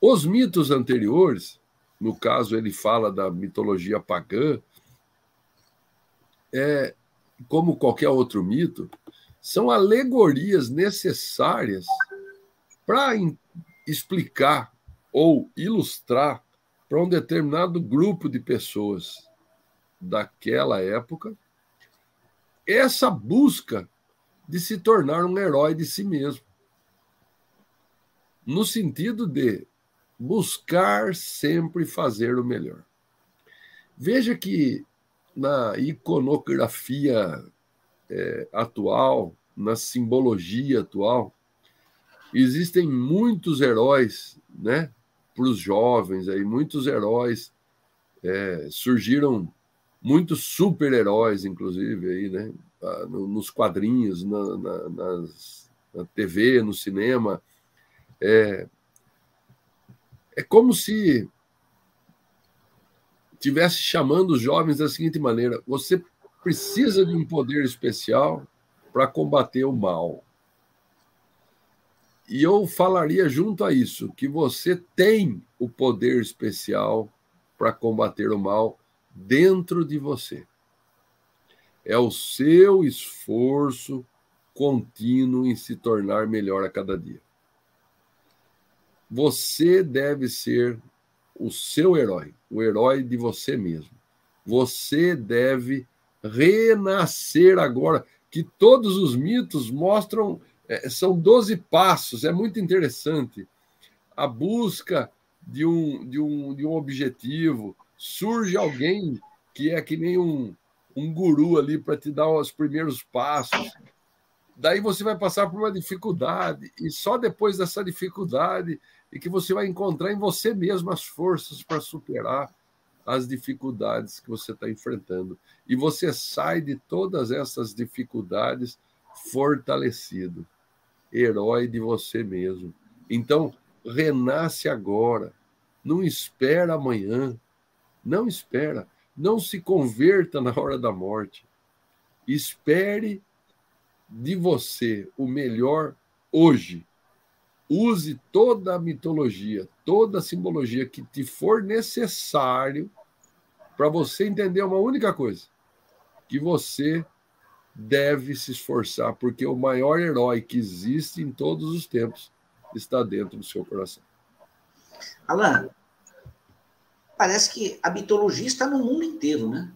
Os mitos anteriores, no caso ele fala da mitologia pagã, é, como qualquer outro mito, são alegorias necessárias para explicar ou ilustrar para um determinado grupo de pessoas daquela época essa busca de se tornar um herói de si mesmo. no sentido de buscar sempre fazer o melhor. Veja que na iconografia é, atual, na simbologia atual, existem muitos heróis, né? Para os jovens aí, muitos heróis é, surgiram muitos super-heróis, inclusive, aí, né? Ah, nos quadrinhos, na, na, nas, na TV, no cinema. É, é como se tivesse chamando os jovens da seguinte maneira: você precisa de um poder especial para combater o mal. E eu falaria junto a isso que você tem o poder especial para combater o mal dentro de você. É o seu esforço contínuo em se tornar melhor a cada dia. Você deve ser o seu herói, o herói de você mesmo. Você deve renascer agora, que todos os mitos mostram, é, são 12 passos, é muito interessante. A busca de um, de um, de um objetivo, surge alguém que é que nem um, um guru ali para te dar os primeiros passos. Daí você vai passar por uma dificuldade, e só depois dessa dificuldade é que você vai encontrar em você mesmo as forças para superar as dificuldades que você está enfrentando. E você sai de todas essas dificuldades fortalecido, herói de você mesmo. Então, renasce agora. Não espera amanhã. Não espera. Não se converta na hora da morte. Espere de você o melhor hoje. Use toda a mitologia, toda a simbologia que te for necessário para você entender uma única coisa: que você deve se esforçar, porque o maior herói que existe em todos os tempos está dentro do seu coração. Alan, parece que a mitologia está no mundo inteiro, né?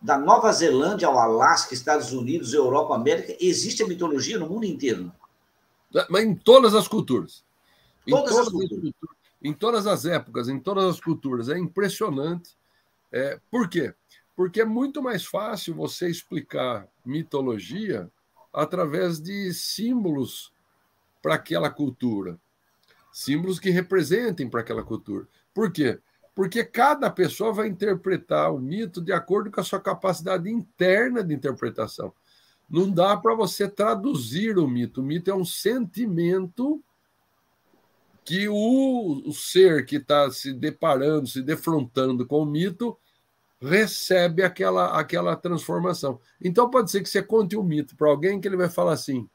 Da Nova Zelândia ao Alasca, Estados Unidos, Europa, América, existe a mitologia no mundo inteiro. Mas em todas as culturas. Em todas, todas as culturas. Em todas as épocas, em todas as culturas. É impressionante. É, por quê? Porque é muito mais fácil você explicar mitologia através de símbolos para aquela cultura. Símbolos que representem para aquela cultura. Por quê? Porque cada pessoa vai interpretar o mito de acordo com a sua capacidade interna de interpretação. Não dá para você traduzir o mito. O mito é um sentimento que o, o ser que está se deparando, se defrontando com o mito, recebe aquela, aquela transformação. Então pode ser que você conte um mito para alguém que ele vai falar assim: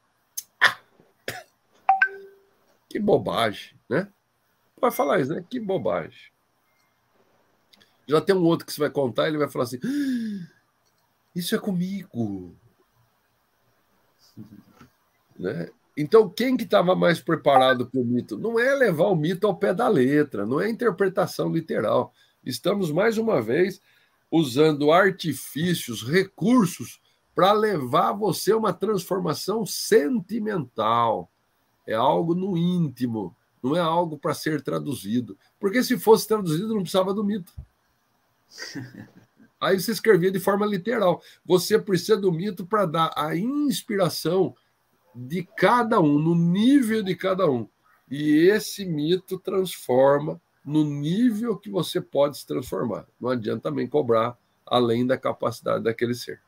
que bobagem, né? Vai falar isso, né? Que bobagem. Já tem um outro que você vai contar, ele vai falar assim: isso é comigo. Né? Então, quem que estava mais preparado para o mito? Não é levar o mito ao pé da letra, não é interpretação literal. Estamos, mais uma vez, usando artifícios, recursos para levar você a uma transformação sentimental. É algo no íntimo, não é algo para ser traduzido. Porque se fosse traduzido, não precisava do mito. Aí você escrevia de forma literal. Você precisa do mito para dar a inspiração de cada um, no nível de cada um. E esse mito transforma no nível que você pode se transformar. Não adianta também cobrar além da capacidade daquele ser.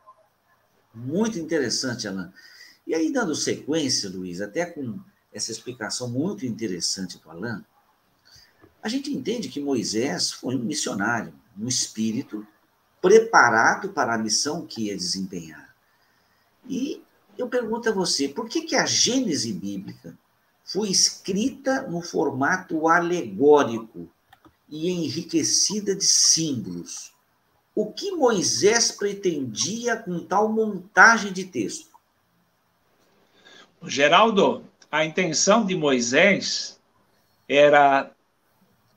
Muito interessante, Alan. E aí, dando sequência, Luiz, até com essa explicação muito interessante do Alan, a gente entende que Moisés foi um missionário, um espírito preparado para a missão que ia desempenhar. E eu pergunto a você, por que, que a Gênese bíblica foi escrita no formato alegórico e enriquecida de símbolos? O que Moisés pretendia com tal montagem de texto? Geraldo, a intenção de Moisés era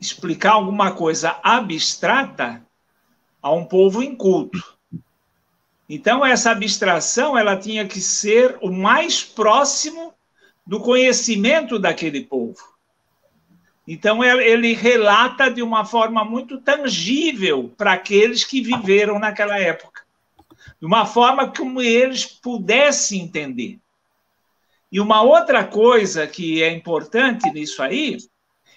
explicar alguma coisa abstrata a um povo inculto. Então essa abstração ela tinha que ser o mais próximo do conhecimento daquele povo. Então, ele relata de uma forma muito tangível para aqueles que viveram naquela época, de uma forma como eles pudessem entender. E uma outra coisa que é importante nisso aí,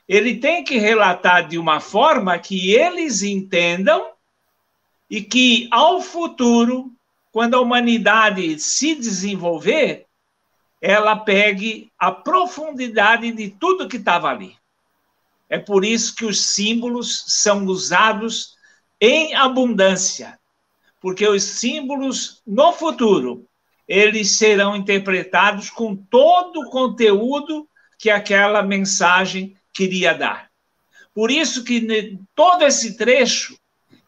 ele tem que relatar de uma forma que eles entendam e que, ao futuro, quando a humanidade se desenvolver, ela pegue a profundidade de tudo que estava ali. É por isso que os símbolos são usados em abundância, porque os símbolos no futuro eles serão interpretados com todo o conteúdo que aquela mensagem queria dar. Por isso que todo esse trecho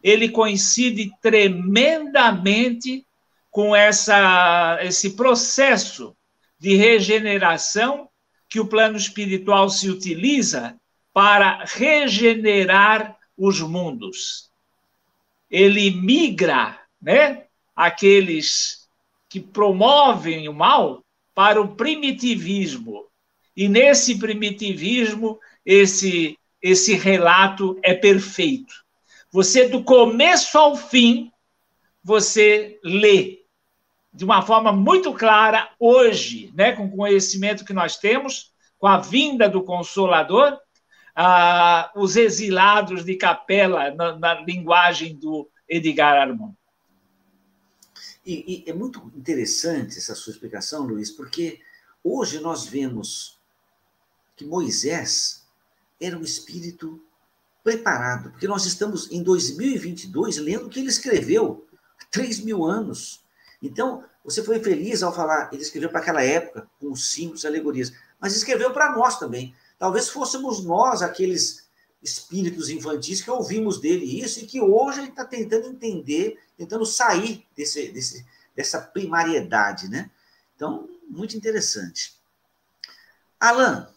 ele coincide tremendamente com essa, esse processo de regeneração que o plano espiritual se utiliza para regenerar os mundos. Ele migra, né, aqueles que promovem o mal para o primitivismo. E nesse primitivismo, esse esse relato é perfeito. Você do começo ao fim, você lê de uma forma muito clara hoje, né, com o conhecimento que nós temos, com a vinda do Consolador, ah, os exilados de capela, na, na linguagem do Edgar Armand. E, e, é muito interessante essa sua explicação, Luiz, porque hoje nós vemos que Moisés era um espírito preparado, porque nós estamos em 2022 lendo o que ele escreveu há 3 mil anos. Então, você foi feliz ao falar, ele escreveu para aquela época, com símbolos, alegorias, mas escreveu para nós também. Talvez fôssemos nós aqueles espíritos infantis que ouvimos dele isso e que hoje ele está tentando entender, tentando sair desse, desse, dessa primariedade, né? Então, muito interessante. Alan,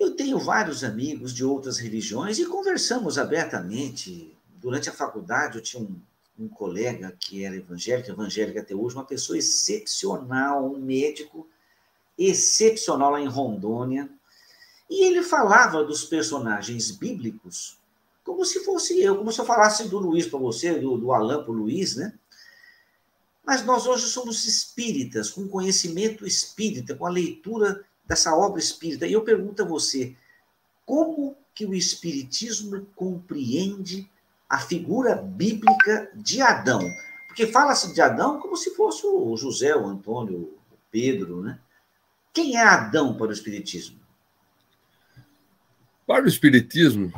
eu tenho vários amigos de outras religiões e conversamos abertamente. Durante a faculdade, eu tinha um, um colega que era evangélico, evangélico até hoje, uma pessoa excepcional, um médico excepcional lá em Rondônia. E ele falava dos personagens bíblicos como se fosse eu, como se eu falasse do Luiz para você, do, do Alain para o Luiz, né? Mas nós hoje somos espíritas, com conhecimento espírita, com a leitura dessa obra espírita. E eu pergunto a você, como que o espiritismo compreende a figura bíblica de Adão? Porque fala-se de Adão como se fosse o José, o Antônio, o Pedro, né? Quem é Adão para o Espiritismo? Para o Espiritismo,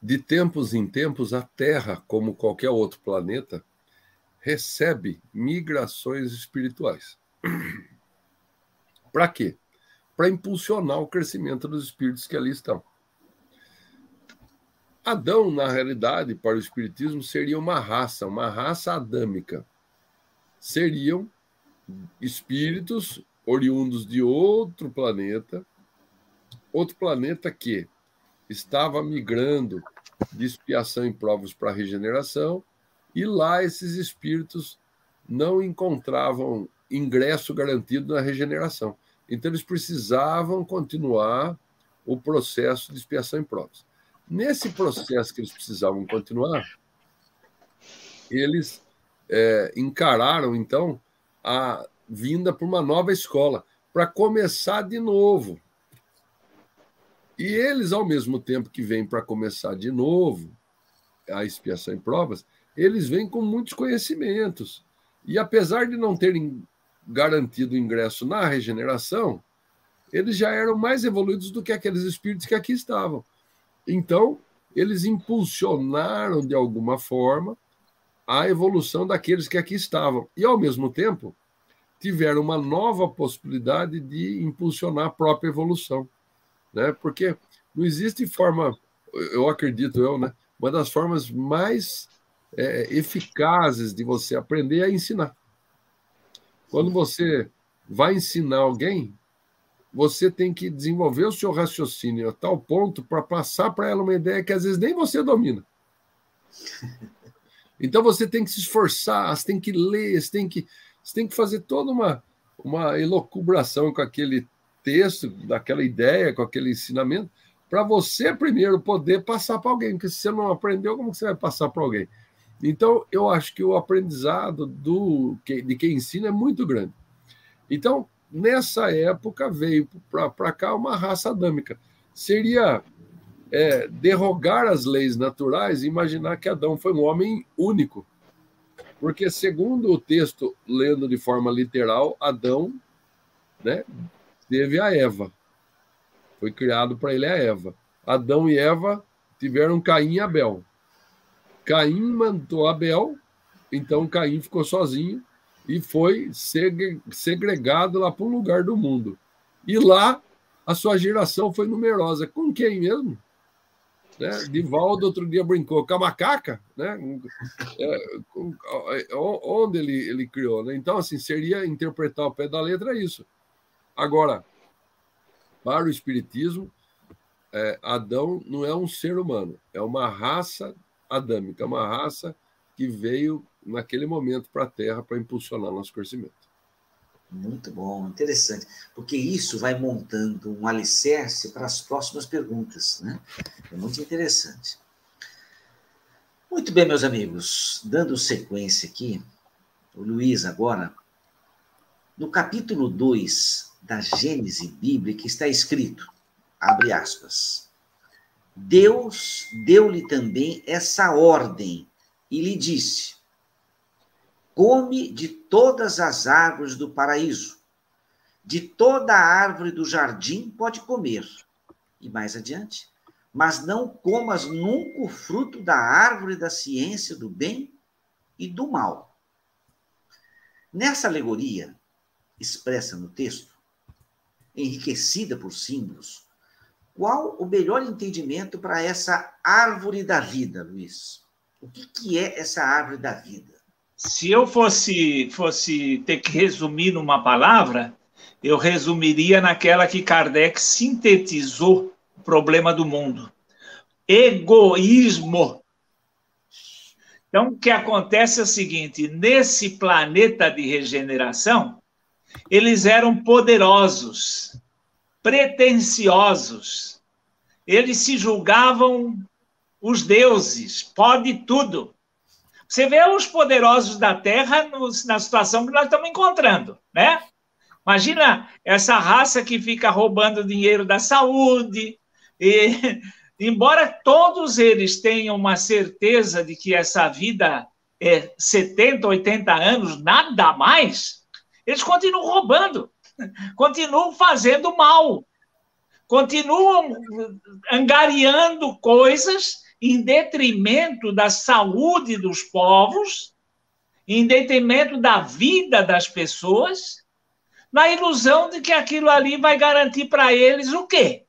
de tempos em tempos, a Terra, como qualquer outro planeta, recebe migrações espirituais. Para quê? Para impulsionar o crescimento dos espíritos que ali estão. Adão, na realidade, para o Espiritismo, seria uma raça, uma raça adâmica. Seriam espíritos oriundos de outro planeta, outro planeta que estava migrando de expiação em provas para regeneração, e lá esses espíritos não encontravam ingresso garantido na regeneração. Então eles precisavam continuar o processo de expiação em provas. Nesse processo que eles precisavam continuar, eles é, encararam então a vinda para uma nova escola, para começar de novo. E eles, ao mesmo tempo que vêm para começar de novo a expiação em provas, eles vêm com muitos conhecimentos. E apesar de não terem garantido ingresso na regeneração, eles já eram mais evoluídos do que aqueles espíritos que aqui estavam. Então, eles impulsionaram de alguma forma a evolução daqueles que aqui estavam. E, ao mesmo tempo, tiveram uma nova possibilidade de impulsionar a própria evolução, né? Porque não existe forma, eu acredito eu, né? Uma das formas mais é, eficazes de você aprender é ensinar. Quando você vai ensinar alguém, você tem que desenvolver o seu raciocínio a tal ponto para passar para ela uma ideia que às vezes nem você domina. Então você tem que se esforçar, você tem que ler, você tem que você tem que fazer toda uma, uma elocubração com aquele texto, daquela ideia, com aquele ensinamento, para você primeiro poder passar para alguém, porque se você não aprendeu, como você vai passar para alguém? Então, eu acho que o aprendizado do, de quem ensina é muito grande. Então, nessa época, veio para cá uma raça adâmica. Seria é, derrogar as leis naturais e imaginar que Adão foi um homem único. Porque, segundo o texto, lendo de forma literal, Adão né, teve a Eva. Foi criado para ele a Eva. Adão e Eva tiveram Caim e Abel. Caim mandou Abel, então Caim ficou sozinho e foi segregado lá para um lugar do mundo. E lá a sua geração foi numerosa. Com quem mesmo? Né? Divaldo outro dia brincou com a macaca, né? É, onde ele, ele criou. Né? Então, assim, seria interpretar o pé da letra isso. Agora, para o Espiritismo, é, Adão não é um ser humano, é uma raça adâmica, uma raça que veio naquele momento para a Terra para impulsionar nosso crescimento. Muito bom, interessante, porque isso vai montando um alicerce para as próximas perguntas, né? É muito interessante. Muito bem, meus amigos, dando sequência aqui, o Luiz agora, no capítulo 2 da Gênese bíblica está escrito, abre aspas, Deus deu-lhe também essa ordem e lhe disse: Come de todas as árvores do paraíso, de toda a árvore do jardim pode comer. E mais adiante, mas não comas nunca o fruto da árvore da ciência do bem e do mal. Nessa alegoria expressa no texto, enriquecida por símbolos, qual o melhor entendimento para essa árvore da vida, Luiz? O que, que é essa árvore da vida? Se eu fosse, fosse ter que resumir numa palavra, eu resumiria naquela que Kardec sintetizou o problema do mundo: egoísmo. Então, o que acontece é o seguinte: nesse planeta de regeneração, eles eram poderosos, pretensiosos, eles se julgavam os deuses, pode tudo. Você vê os poderosos da Terra na situação que nós estamos encontrando, né? Imagina essa raça que fica roubando dinheiro da saúde. E, embora todos eles tenham uma certeza de que essa vida é 70, 80 anos, nada mais, eles continuam roubando, continuam fazendo mal, continuam angariando coisas em detrimento da saúde dos povos, em detrimento da vida das pessoas, na ilusão de que aquilo ali vai garantir para eles o quê?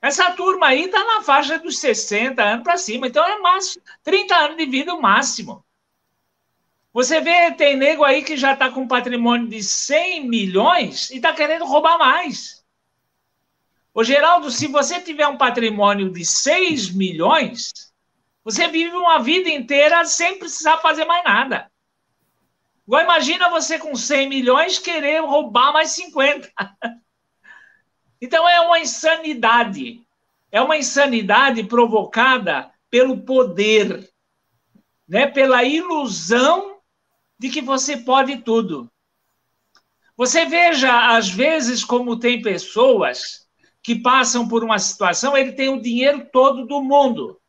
Essa turma aí está na faixa dos 60 anos para cima, então é máximo, 30 anos de vida o máximo. Você vê, tem nego aí que já está com patrimônio de 100 milhões e está querendo roubar mais. Ô, Geraldo, se você tiver um patrimônio de 6 milhões, você vive uma vida inteira sem precisar fazer mais nada. Agora, imagina você com 100 milhões querer roubar mais 50. Então, é uma insanidade. É uma insanidade provocada pelo poder, né? pela ilusão de que você pode tudo. Você veja, às vezes, como tem pessoas que passam por uma situação, ele tem o dinheiro todo do mundo.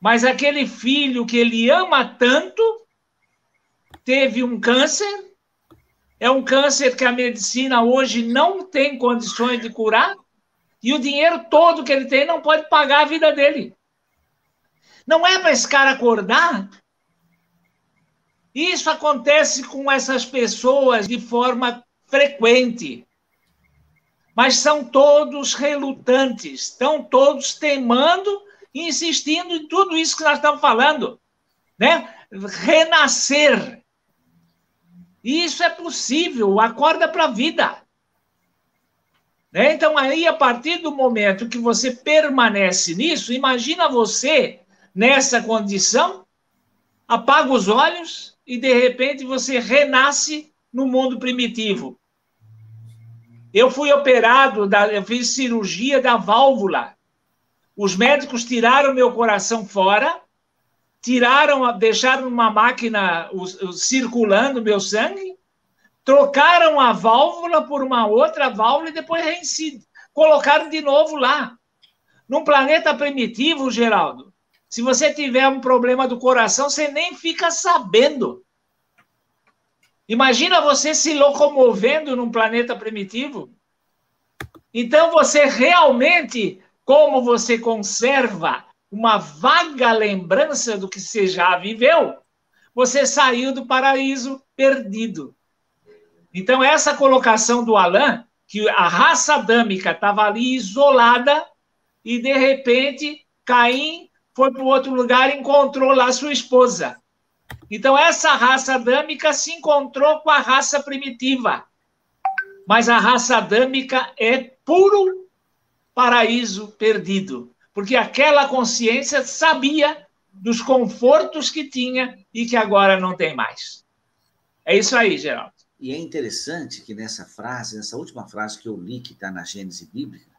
Mas aquele filho que ele ama tanto teve um câncer, é um câncer que a medicina hoje não tem condições de curar, e o dinheiro todo que ele tem não pode pagar a vida dele. Não é para esse cara acordar? Isso acontece com essas pessoas de forma frequente mas são todos relutantes, estão todos temando e insistindo em tudo isso que nós estamos falando, né? Renascer. Isso é possível, acorda para a vida. Né? Então, aí, a partir do momento que você permanece nisso, imagina você nessa condição, apaga os olhos e, de repente, você renasce no mundo primitivo Eu fui operado, da, eu fiz cirurgia da válvula. Os médicos tiraram meu coração fora, tiraram, deixaram uma máquina circulando meu sangue, trocaram a válvula por uma outra válvula e depois colocaram de novo lá. Num planeta primitivo, Geraldo, se você tiver um problema do coração, você nem fica sabendo. Imagina você se locomovendo num planeta primitivo. Então você realmente, como você conserva uma vaga lembrança do que você já viveu, você saiu do paraíso perdido. Então essa colocação do Alain, que a raça adâmica estava ali isolada e de repente Caim foi para outro lugar e encontrou lá sua esposa. Então, essa raça adâmica se encontrou com a raça primitiva. Mas a raça adâmica é puro paraíso perdido, porque aquela consciência sabia dos confortos que tinha e que agora não tem mais. É isso aí, Geraldo. E é interessante que nessa frase, nessa última frase que eu li, que está na Gênese Bíblica,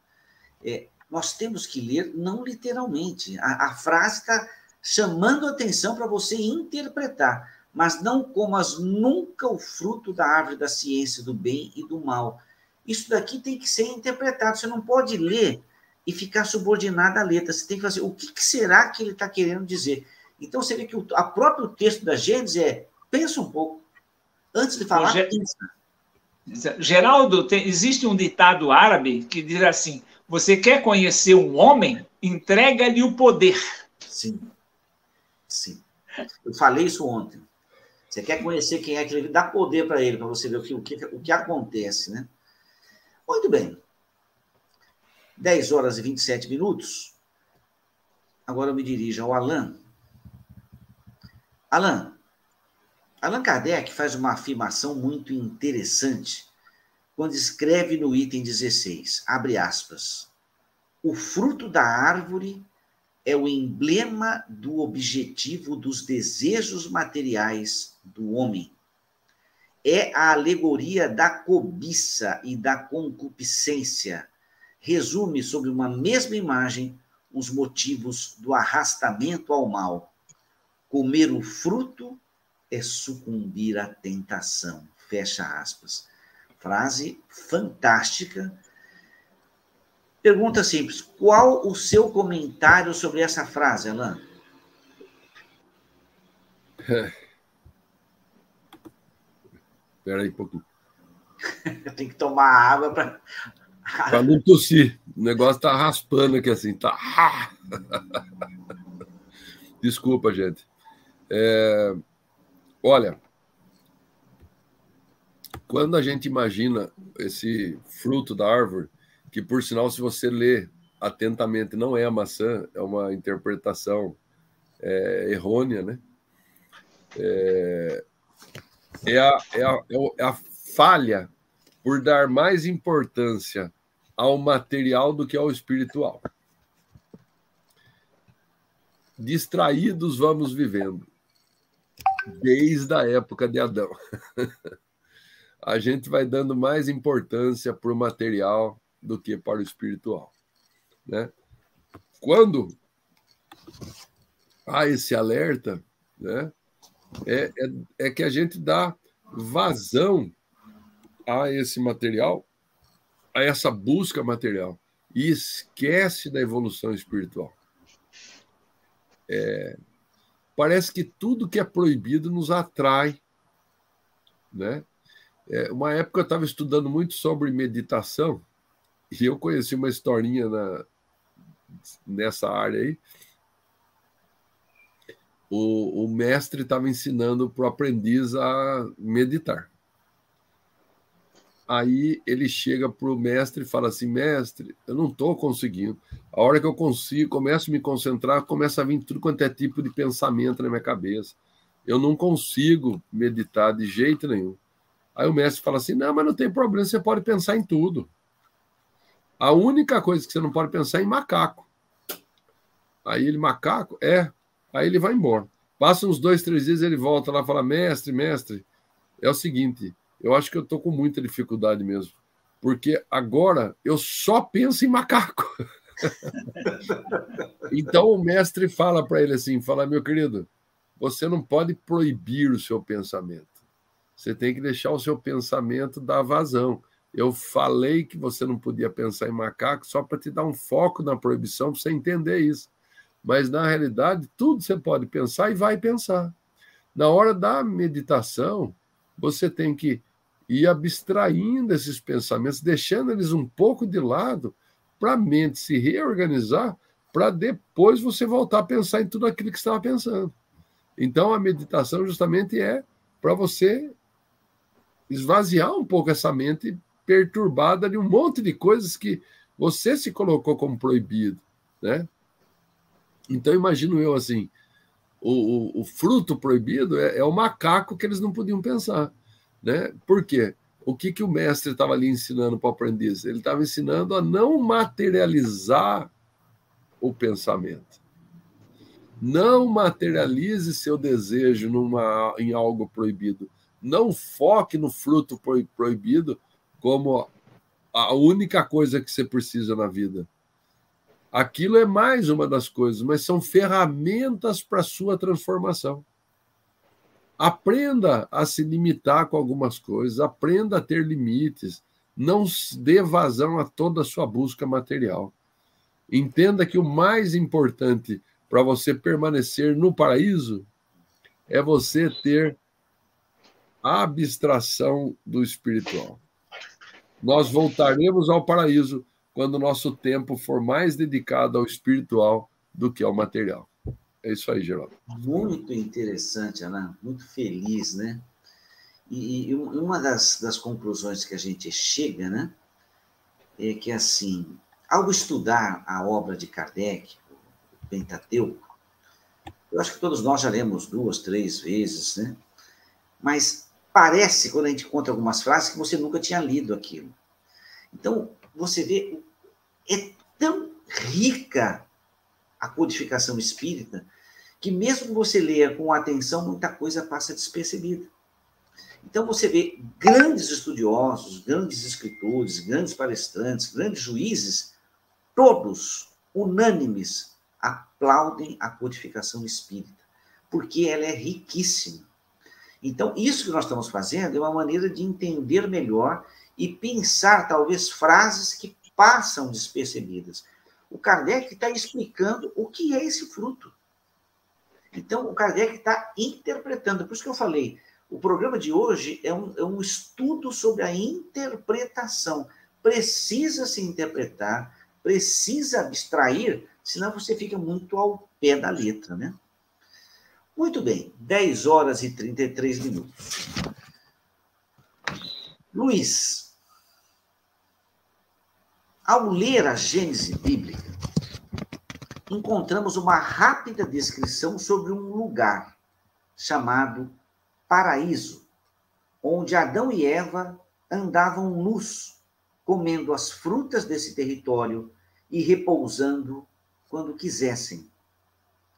é, nós temos que ler não literalmente. A, a frase está chamando atenção para você interpretar, mas não comas nunca o fruto da árvore da ciência do bem e do mal. Isso daqui tem que ser interpretado. Você não pode ler e ficar subordinado à letra. Você tem que fazer o que, que será que ele está querendo dizer. Então você vê que o a próprio texto da Gênesis é pensa um pouco. Antes de falar, pensa. Geraldo, tem, existe um ditado árabe que diz assim: você quer conhecer um homem? Entrega-lhe o poder. Sim. Sim. Eu falei isso ontem. Você quer conhecer quem é que ele dá poder para ele, para você ver o que, o, que, o que acontece, né? Muito bem. 10 horas e 27 minutos. Agora eu me dirijo ao Alain. Alain, Allan Kardec faz uma afirmação muito interessante quando escreve no item 16, abre aspas, o fruto da árvore é o emblema do objetivo dos desejos materiais do homem. É a alegoria da cobiça e da concupiscência. Resume sobre uma mesma imagem os motivos do arrastamento ao mal. Comer o fruto é sucumbir à tentação. Fecha aspas. Frase fantástica Pergunta simples: qual o seu comentário sobre essa frase, Alain? Espera aí um pouquinho. Tem que tomar água para. Para não tossir. O negócio tá raspando aqui assim, tá. Desculpa, gente. É... Olha, quando a gente imagina esse fruto da árvore, que por sinal, se você ler atentamente, não é a maçã, é uma interpretação é, errônea, né? É, é, a, é, a, é a falha por dar mais importância ao material do que ao espiritual. Distraídos vamos vivendo, desde a época de Adão. a gente vai dando mais importância para o material do que para o espiritual. Né? Quando há esse alerta, né, é, é, é que a gente dá vazão a esse material, a essa busca material, e esquece da evolução espiritual. É, parece que tudo que é proibido nos atrai. Né? É, uma época eu estava estudando muito sobre meditação, e eu conheci uma historinha na, nessa área aí. O, o mestre estava ensinando para o aprendiz a meditar. Aí ele chega para o mestre e fala assim: Mestre, eu não estou conseguindo. A hora que eu consigo, começo a me concentrar, começa a vir tudo quanto é tipo de pensamento na minha cabeça. Eu não consigo meditar de jeito nenhum. Aí o mestre fala assim: Não, mas não tem problema, você pode pensar em tudo. A única coisa que você não pode pensar é em macaco. Aí ele, macaco? É. Aí ele vai embora. Passa uns dois, três dias, ele volta lá e fala: Mestre, mestre, é o seguinte, eu acho que eu estou com muita dificuldade mesmo. porque agora eu só penso em macaco. então o mestre fala para ele assim: fala, meu querido, você não pode proibir o seu pensamento. Você tem que deixar o seu pensamento dar vazão. Eu falei que você não podia pensar em macaco só para te dar um foco na proibição, para você entender isso. Mas, na realidade, tudo você pode pensar e vai pensar. Na hora da meditação, você tem que ir abstraindo esses pensamentos, deixando eles um pouco de lado, para a mente se reorganizar, para depois você voltar a pensar em tudo aquilo que estava pensando. Então, a meditação justamente é para você esvaziar um pouco essa mente perturbada de um monte de coisas que você se colocou como proibido, né? Então, imagino eu assim, o, o, o fruto proibido é, é, o macaco que eles não podiam pensar, né? Por quê? O que, que o mestre estava ali ensinando para o aprendiz? Ele estava ensinando a não materializar o pensamento. Não materialize seu desejo numa, em algo proibido. Não foque no fruto proibido como a única coisa que você precisa na vida. Aquilo é mais uma das coisas, mas são ferramentas para sua transformação. Aprenda a se limitar com algumas coisas, aprenda a ter limites, não dê vazão a toda a sua busca material. Entenda que o mais importante para você permanecer no paraíso é você ter abstração do espiritual. Nós voltaremos ao paraíso quando o nosso tempo for mais dedicado ao espiritual do que ao material. É isso aí, Geraldo. Muito interessante, Ana. Muito feliz, né? E, e uma das, das conclusões que a gente chega, né? É que, assim, ao estudar a obra de Kardec, o Pentateuco, eu acho que todos nós já lemos duas, três vezes, né? Mas parece, quando a gente encontra algumas frases, que você nunca tinha lido aquilo. Então, você vê, é tão rica a codificação espírita que mesmo que você leia com atenção, muita coisa passa despercebida. Então você vê grandes estudiosos, grandes escritores, grandes palestrantes, grandes juízes, todos unânimes aplaudem a codificação espírita, porque ela é riquíssima. Então, isso que nós estamos fazendo é uma maneira de entender melhor e pensar, talvez, frases que passam despercebidas. O Kardec está explicando o que é esse fruto. Então, o Kardec está interpretando. Por isso que eu falei, o programa de hoje é um, é um estudo sobre a interpretação. Precisa se interpretar, precisa abstrair, senão você fica muito ao pé da letra, né? Muito bem, 10 horas e 33 minutos. Luiz, ao ler a Gênese bíblica, encontramos uma rápida descrição sobre um lugar chamado Paraíso, onde Adão e Eva andavam nus, comendo as frutas desse território e repousando quando quisessem.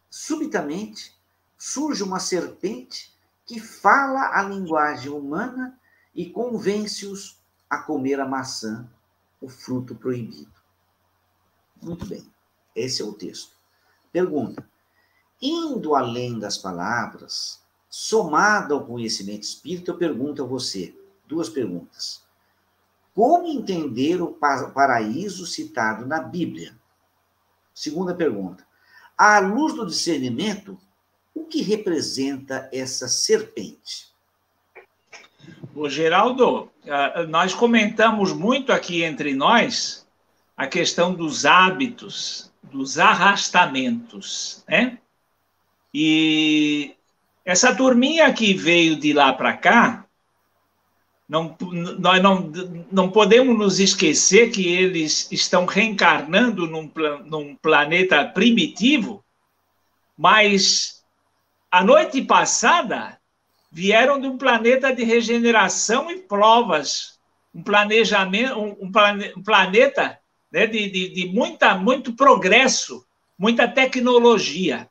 Subitamente, surge uma serpente que fala a linguagem humana e convence-os a comer a maçã, o fruto proibido. Muito bem, esse é o texto. Pergunta: indo além das palavras, somado ao conhecimento espírita, eu pergunto a você duas perguntas. Como entender o paraíso citado na Bíblia? Segunda pergunta. À luz do discernimento, o que representa essa serpente? O Geraldo, ah, nós comentamos muito aqui entre nós a questão dos hábitos, dos arrastamentos, né? E essa turminha que veio de lá para cá, não, nós não, não podemos nos esquecer que eles estão reencarnando num, num planeta primitivo, mas a noite passada vieram de um planeta de regeneração e provas, um planejamento, um, um, plane, planeta né, de, de, de muita, muito progresso, muita tecnologia.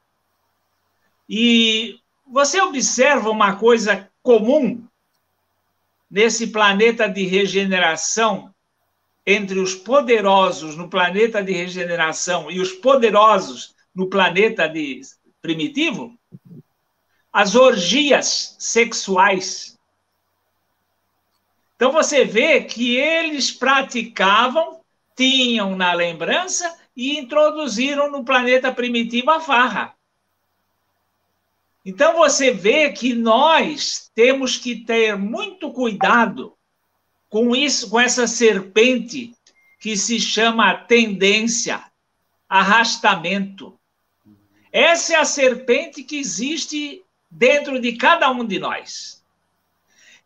E você observa uma coisa comum nesse planeta de regeneração entre os poderosos no planeta de regeneração e os poderosos no planeta de primitivo? As orgias sexuais. Então você vê que eles praticavam, tinham na lembrança e introduziram no planeta primitivo a farra. Então você vê que nós temos que ter muito cuidado com isso, com essa serpente que se chama tendência, arrastamento. Essa é a serpente que existe dentro de cada um de nós.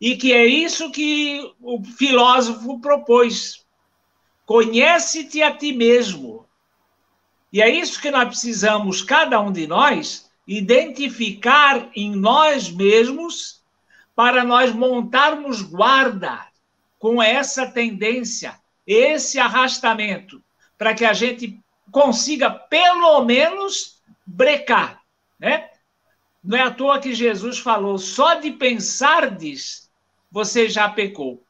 E que é isso que o filósofo propôs. Conhece-te a ti mesmo. E é isso que nós precisamos, cada um de nós, identificar em nós mesmos para nós montarmos guarda com essa tendência, esse arrastamento, para que a gente consiga pelo menos brecar, né? Não é à toa que Jesus falou, só de pensardes, você já pecou.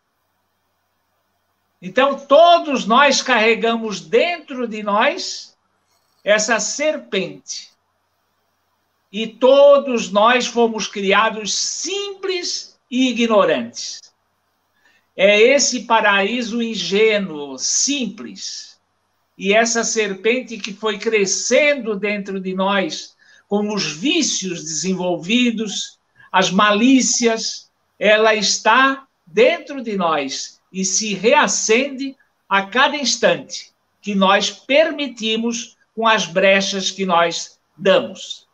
Então, todos nós carregamos dentro de nós essa serpente e todos nós fomos criados simples e ignorantes. É esse paraíso ingênuo, simples, e essa serpente que foi crescendo dentro de nós, com os vícios desenvolvidos, as malícias, ela está dentro de nós e se reacende a cada instante que nós permitimos com as brechas que nós damos.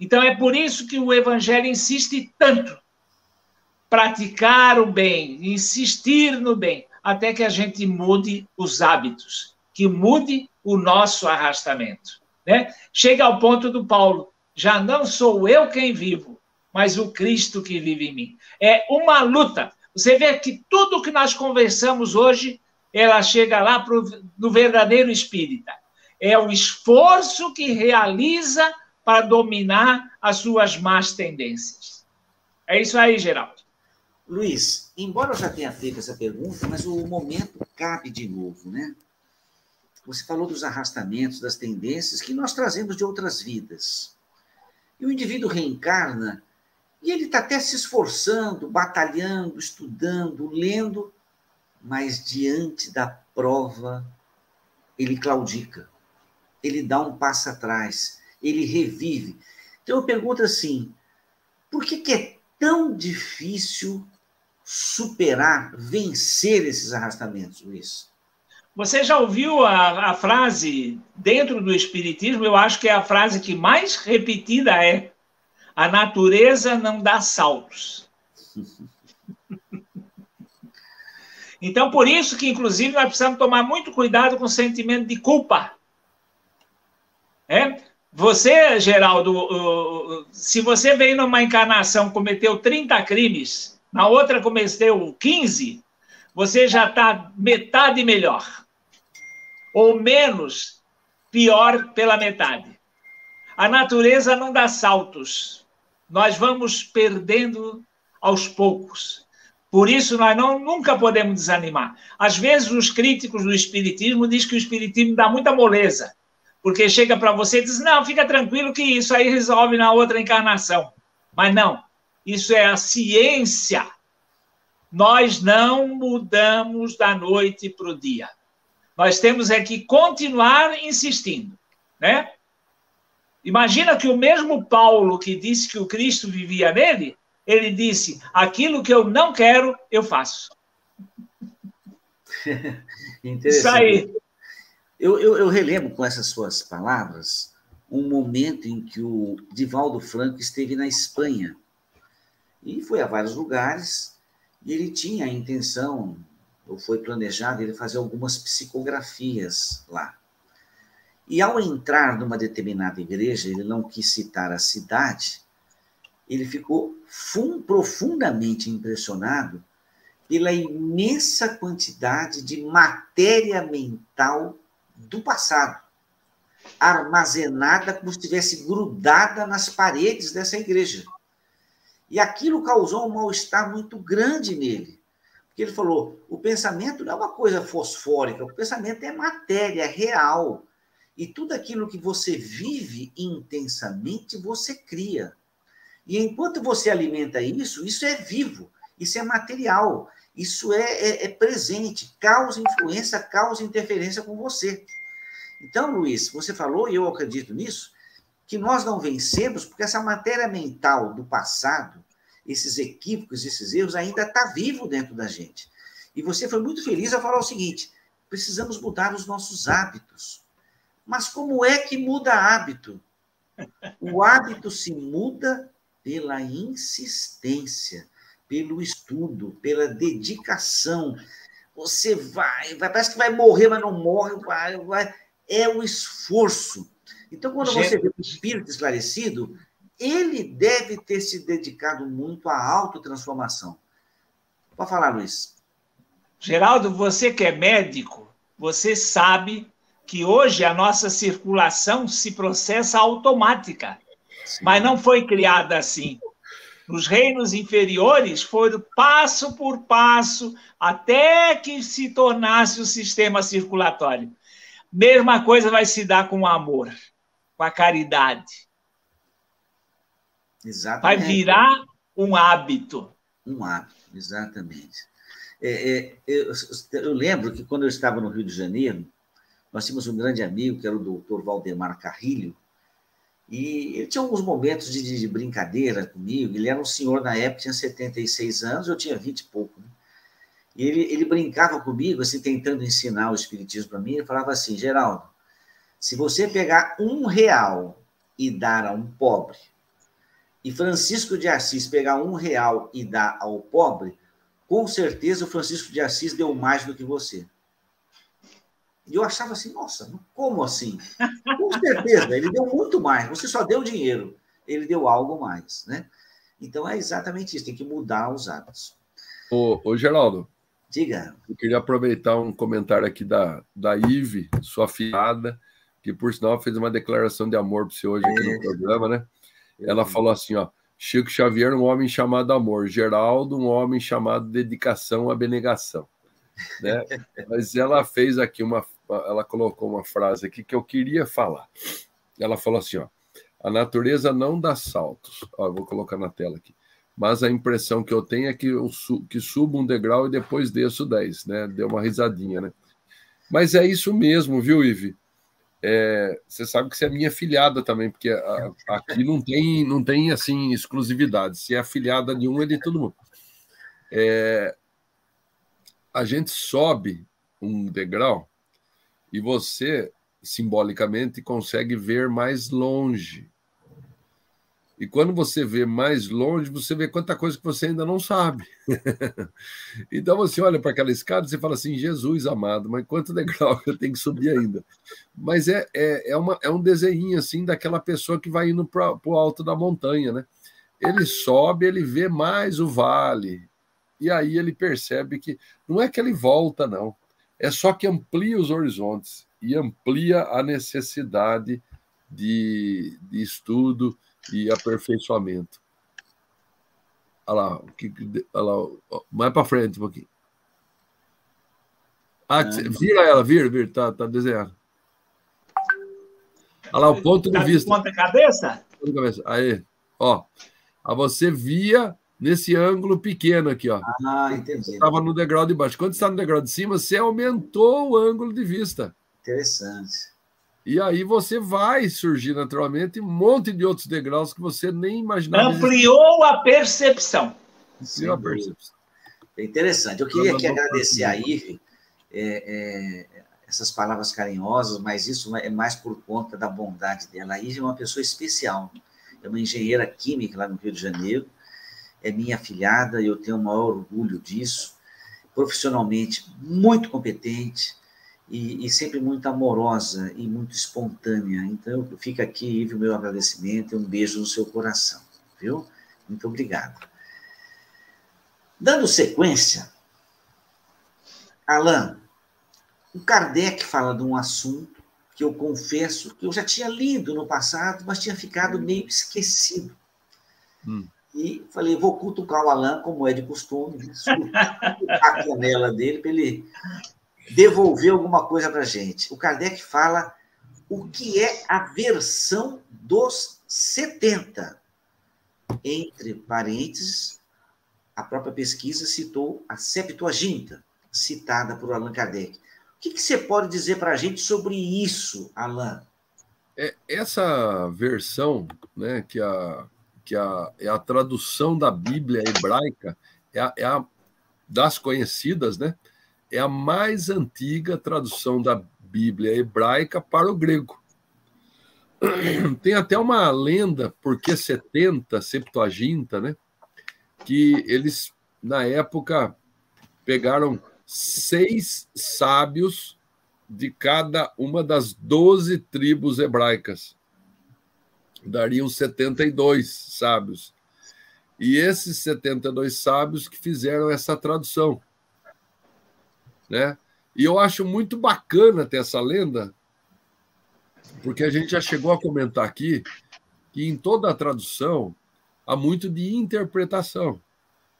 Então é por isso que o evangelho insiste tanto praticar o bem, insistir no bem, até que a gente mude os hábitos, que mude o nosso arrastamento, né? Chega ao ponto do Paulo, já não sou eu quem vivo, mas o Cristo que vive em mim. É uma luta. Você vê que tudo que nós conversamos hoje, ela chega lá pro, no verdadeiro espírita. É o esforço que realiza para dominar as suas más tendências. É isso aí, Geraldo. Luiz, embora eu já tenha feito essa pergunta, mas o momento cabe de novo, né? Você falou dos arrastamentos, das tendências que nós trazemos de outras vidas. E o indivíduo reencarna e ele está até se esforçando, batalhando, estudando, lendo, mas diante da prova, ele claudica, ele dá um passo atrás, ele revive. Então eu pergunto assim: por que, que é tão difícil superar, vencer esses arrastamentos, Luiz? Você já ouviu a, a, frase dentro do Espiritismo? Eu acho que é a frase que mais repetida é: a natureza não dá saltos. então, por isso que, inclusive, nós precisamos tomar muito cuidado com o sentimento de culpa. É? Você, Geraldo, se você veio numa encarnação, cometeu 30 crimes, na outra cometeu 15, você já está metade melhor. Ou menos, pior pela metade. A natureza não dá saltos. Nós vamos perdendo aos poucos. Por isso, nós não, nunca podemos desanimar. Às vezes, os críticos do Espiritismo dizem que o Espiritismo dá muita moleza porque chega para você e diz: não, fica tranquilo que isso aí resolve na outra encarnação. Mas não, isso é a ciência. Nós não mudamos da noite para o dia. Nós temos é que continuar insistindo, né? Imagina que o mesmo Paulo que disse que o Cristo vivia nele, ele disse: aquilo que eu não quero, eu faço. Isso aí. Eu, eu, eu relembro com essas suas palavras um momento em que o Divaldo Franco esteve na Espanha e foi a vários lugares e ele tinha a intenção, ou foi planejado, ele fazer algumas psicografias lá. E ao entrar numa determinada igreja, ele não quis citar a cidade, ele ficou profundamente impressionado pela imensa quantidade de matéria mental do passado, armazenada como se estivesse grudada nas paredes dessa igreja. E aquilo causou um mal-estar muito grande nele, Porque ele falou: o pensamento não é uma coisa fosfórica, o pensamento é matéria, é real. E tudo aquilo que você vive intensamente, você cria. E enquanto você alimenta isso, isso é vivo, isso é material, isso é, é, é presente, causa influência, causa interferência com você. Então, Luiz, você falou, e eu acredito nisso, que nós não vencemos porque essa matéria mental do passado, esses equívocos, esses erros, ainda está vivo dentro da gente. E você foi muito feliz ao falar o seguinte: precisamos mudar os nossos hábitos. Mas como é que muda hábito? O hábito se muda pela insistência, pelo estudo, pela dedicação. Você vai, vai parece que vai morrer, mas não morre, vai, vai. é o esforço. Então, quando você vê o espírito esclarecido, ele deve ter se dedicado muito à autotransformação. Pode falar, Luiz. Geraldo, você que é médico, você sabe que hoje a nossa circulação se processa automática, Sim. mas não foi criada assim. Nos reinos inferiores foi passo por passo até que se tornasse o sistema circulatório. Mesma coisa vai se dar com o amor, com a caridade. Exatamente. Vai virar um hábito. Um hábito, exatamente. É, é, eu, eu, lembro que quando eu estava no Rio de Janeiro, nós tínhamos um grande amigo, que era o doutor Valdemar Carrilho, e ele tinha alguns momentos de, de, brincadeira comigo. Ele era um senhor na época, tinha 76 anos, eu tinha 20 e pouco. Né? E ele, ele brincava comigo, assim, tentando ensinar o Espiritismo para mim. Ele falava assim: Geraldo, se você pegar um real e dar a um pobre, e Francisco de Assis pegar um real e dar ao pobre, com certeza o Francisco de Assis deu mais do que você. E eu achava assim, nossa, como assim? Com certeza, ele deu muito mais. Você só deu dinheiro, ele deu algo mais, né? Então é exatamente isso, tem que mudar os hábitos. Ô, ô Geraldo. Diga. Eu queria aproveitar um comentário aqui da, da Ive, sua filhada, que por sinal fez uma declaração de amor para você hoje aqui é. no programa, né? Ela falou assim, ó, Chico Xavier, um homem chamado amor, Geraldo, um homem chamado dedicação, abnegação. Né? Mas ela fez aqui uma, ela colocou uma frase aqui que eu queria falar. Ela falou assim, ó, a natureza não dá saltos. Ó, vou colocar na tela aqui. Mas a impressão que eu tenho é que eu su que subo um degrau e depois desço dez, né? Deu uma risadinha, né? Mas é isso mesmo, viu, Ive? É, você sabe que você é minha filhada também, porque a, aqui não tem, não tem assim exclusividade. Se é afiliada de um, é de todo mundo. É, a gente sobe um degrau e você, simbolicamente, consegue ver mais longe. E quando você vê mais longe, você vê quanta coisa que você ainda não sabe. então você olha para aquela escada e fala assim: Jesus amado, mas quanto degrau eu tenho que subir ainda? Mas é, é, é, uma, é um desenho assim daquela pessoa que vai indo para o alto da montanha, né? Ele sobe, ele vê mais o vale, e aí ele percebe que não é que ele volta, não. É só que amplia os horizontes e amplia a necessidade de, de estudo e aperfeiçoamento. Olha lá, olha lá mais para frente um pouquinho. Ah, vira ela, vira, vira, tá, tá desenhando. Olha lá, o ponto de vista. Ponta cabeça? Cabeça. Aí, ó. A você via nesse ângulo pequeno aqui, ó. Ah, entendi. Estava no degrau de baixo. Quando está no degrau de cima, você aumentou o ângulo de vista. Interessante. E aí você vai surgir naturalmente um monte de outros degraus que você nem imaginava. Ampliou a percepção. Ampliou a percepção. É interessante. Eu queria aqui agradecer a Ive é, é, essas palavras carinhosas, mas isso é mais por conta da bondade dela. A Ive é uma pessoa especial. É uma engenheira química lá no Rio de Janeiro é minha afilhada e eu tenho o maior orgulho disso. Profissionalmente muito competente e, e, sempre muito amorosa e muito espontânea. Então, fica aqui, Ivo, o meu agradecimento e um beijo no seu coração, viu? Muito obrigado. Dando sequência, Alain, o Kardec fala de um assunto que eu confesso que eu já tinha lido no passado, mas tinha ficado meio esquecido. Hum E falei, vou cutucar o Alain, como é de costume, a canela dele para ele devolver alguma coisa para a gente. O Kardec fala o que é a versão dos 70. Entre parênteses, a própria pesquisa citou a Septuaginta, citada por Allan Kardec. O que, que você pode dizer para a gente sobre isso, Alain? É, essa versão, né, que, a, que a, é a tradução da Bíblia hebraica, é a, é a das conhecidas, né, é a mais antiga tradução da Bíblia hebraica para o grego. Tem até uma lenda, porque 70, Septuaginta, né, que eles, na época, pegaram seis sábios de cada uma das doze tribos hebraicas. Dariam 72 sábios. E esses 72 sábios que fizeram essa tradução. Né? E eu acho muito bacana ter essa lenda, porque a gente já chegou a comentar aqui que em toda a tradução há muito de interpretação.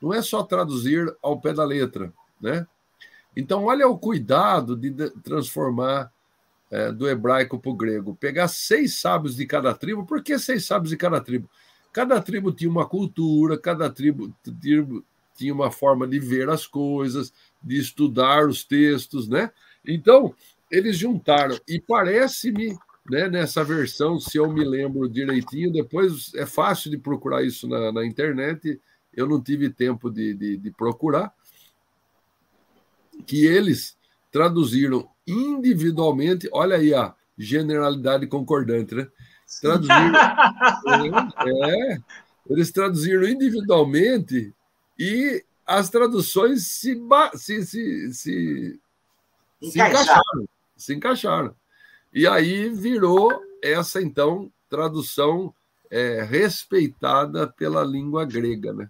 Não é só traduzir ao pé da letra, né? Então, olha o cuidado de transformar é, do hebraico para o grego. Pegar seis sábios de cada tribo. Por que seis sábios de cada tribo? Cada tribo tinha uma cultura, cada tribo, tribo tinha uma forma de ver as coisas, de estudar os textos, né? Então, eles juntaram. E parece-me, né, nessa versão, se eu me lembro direitinho, depois é fácil de procurar isso na, na internet, eu não tive tempo de, de, de procurar que eles traduziram individualmente, olha aí a generalidade concordante, né? Traduziram, é, é, eles traduziram individualmente e as traduções se, se, se, se, se encaixaram. Se encaixaram. E aí virou essa, então, tradução é, respeitada pela língua grega, né?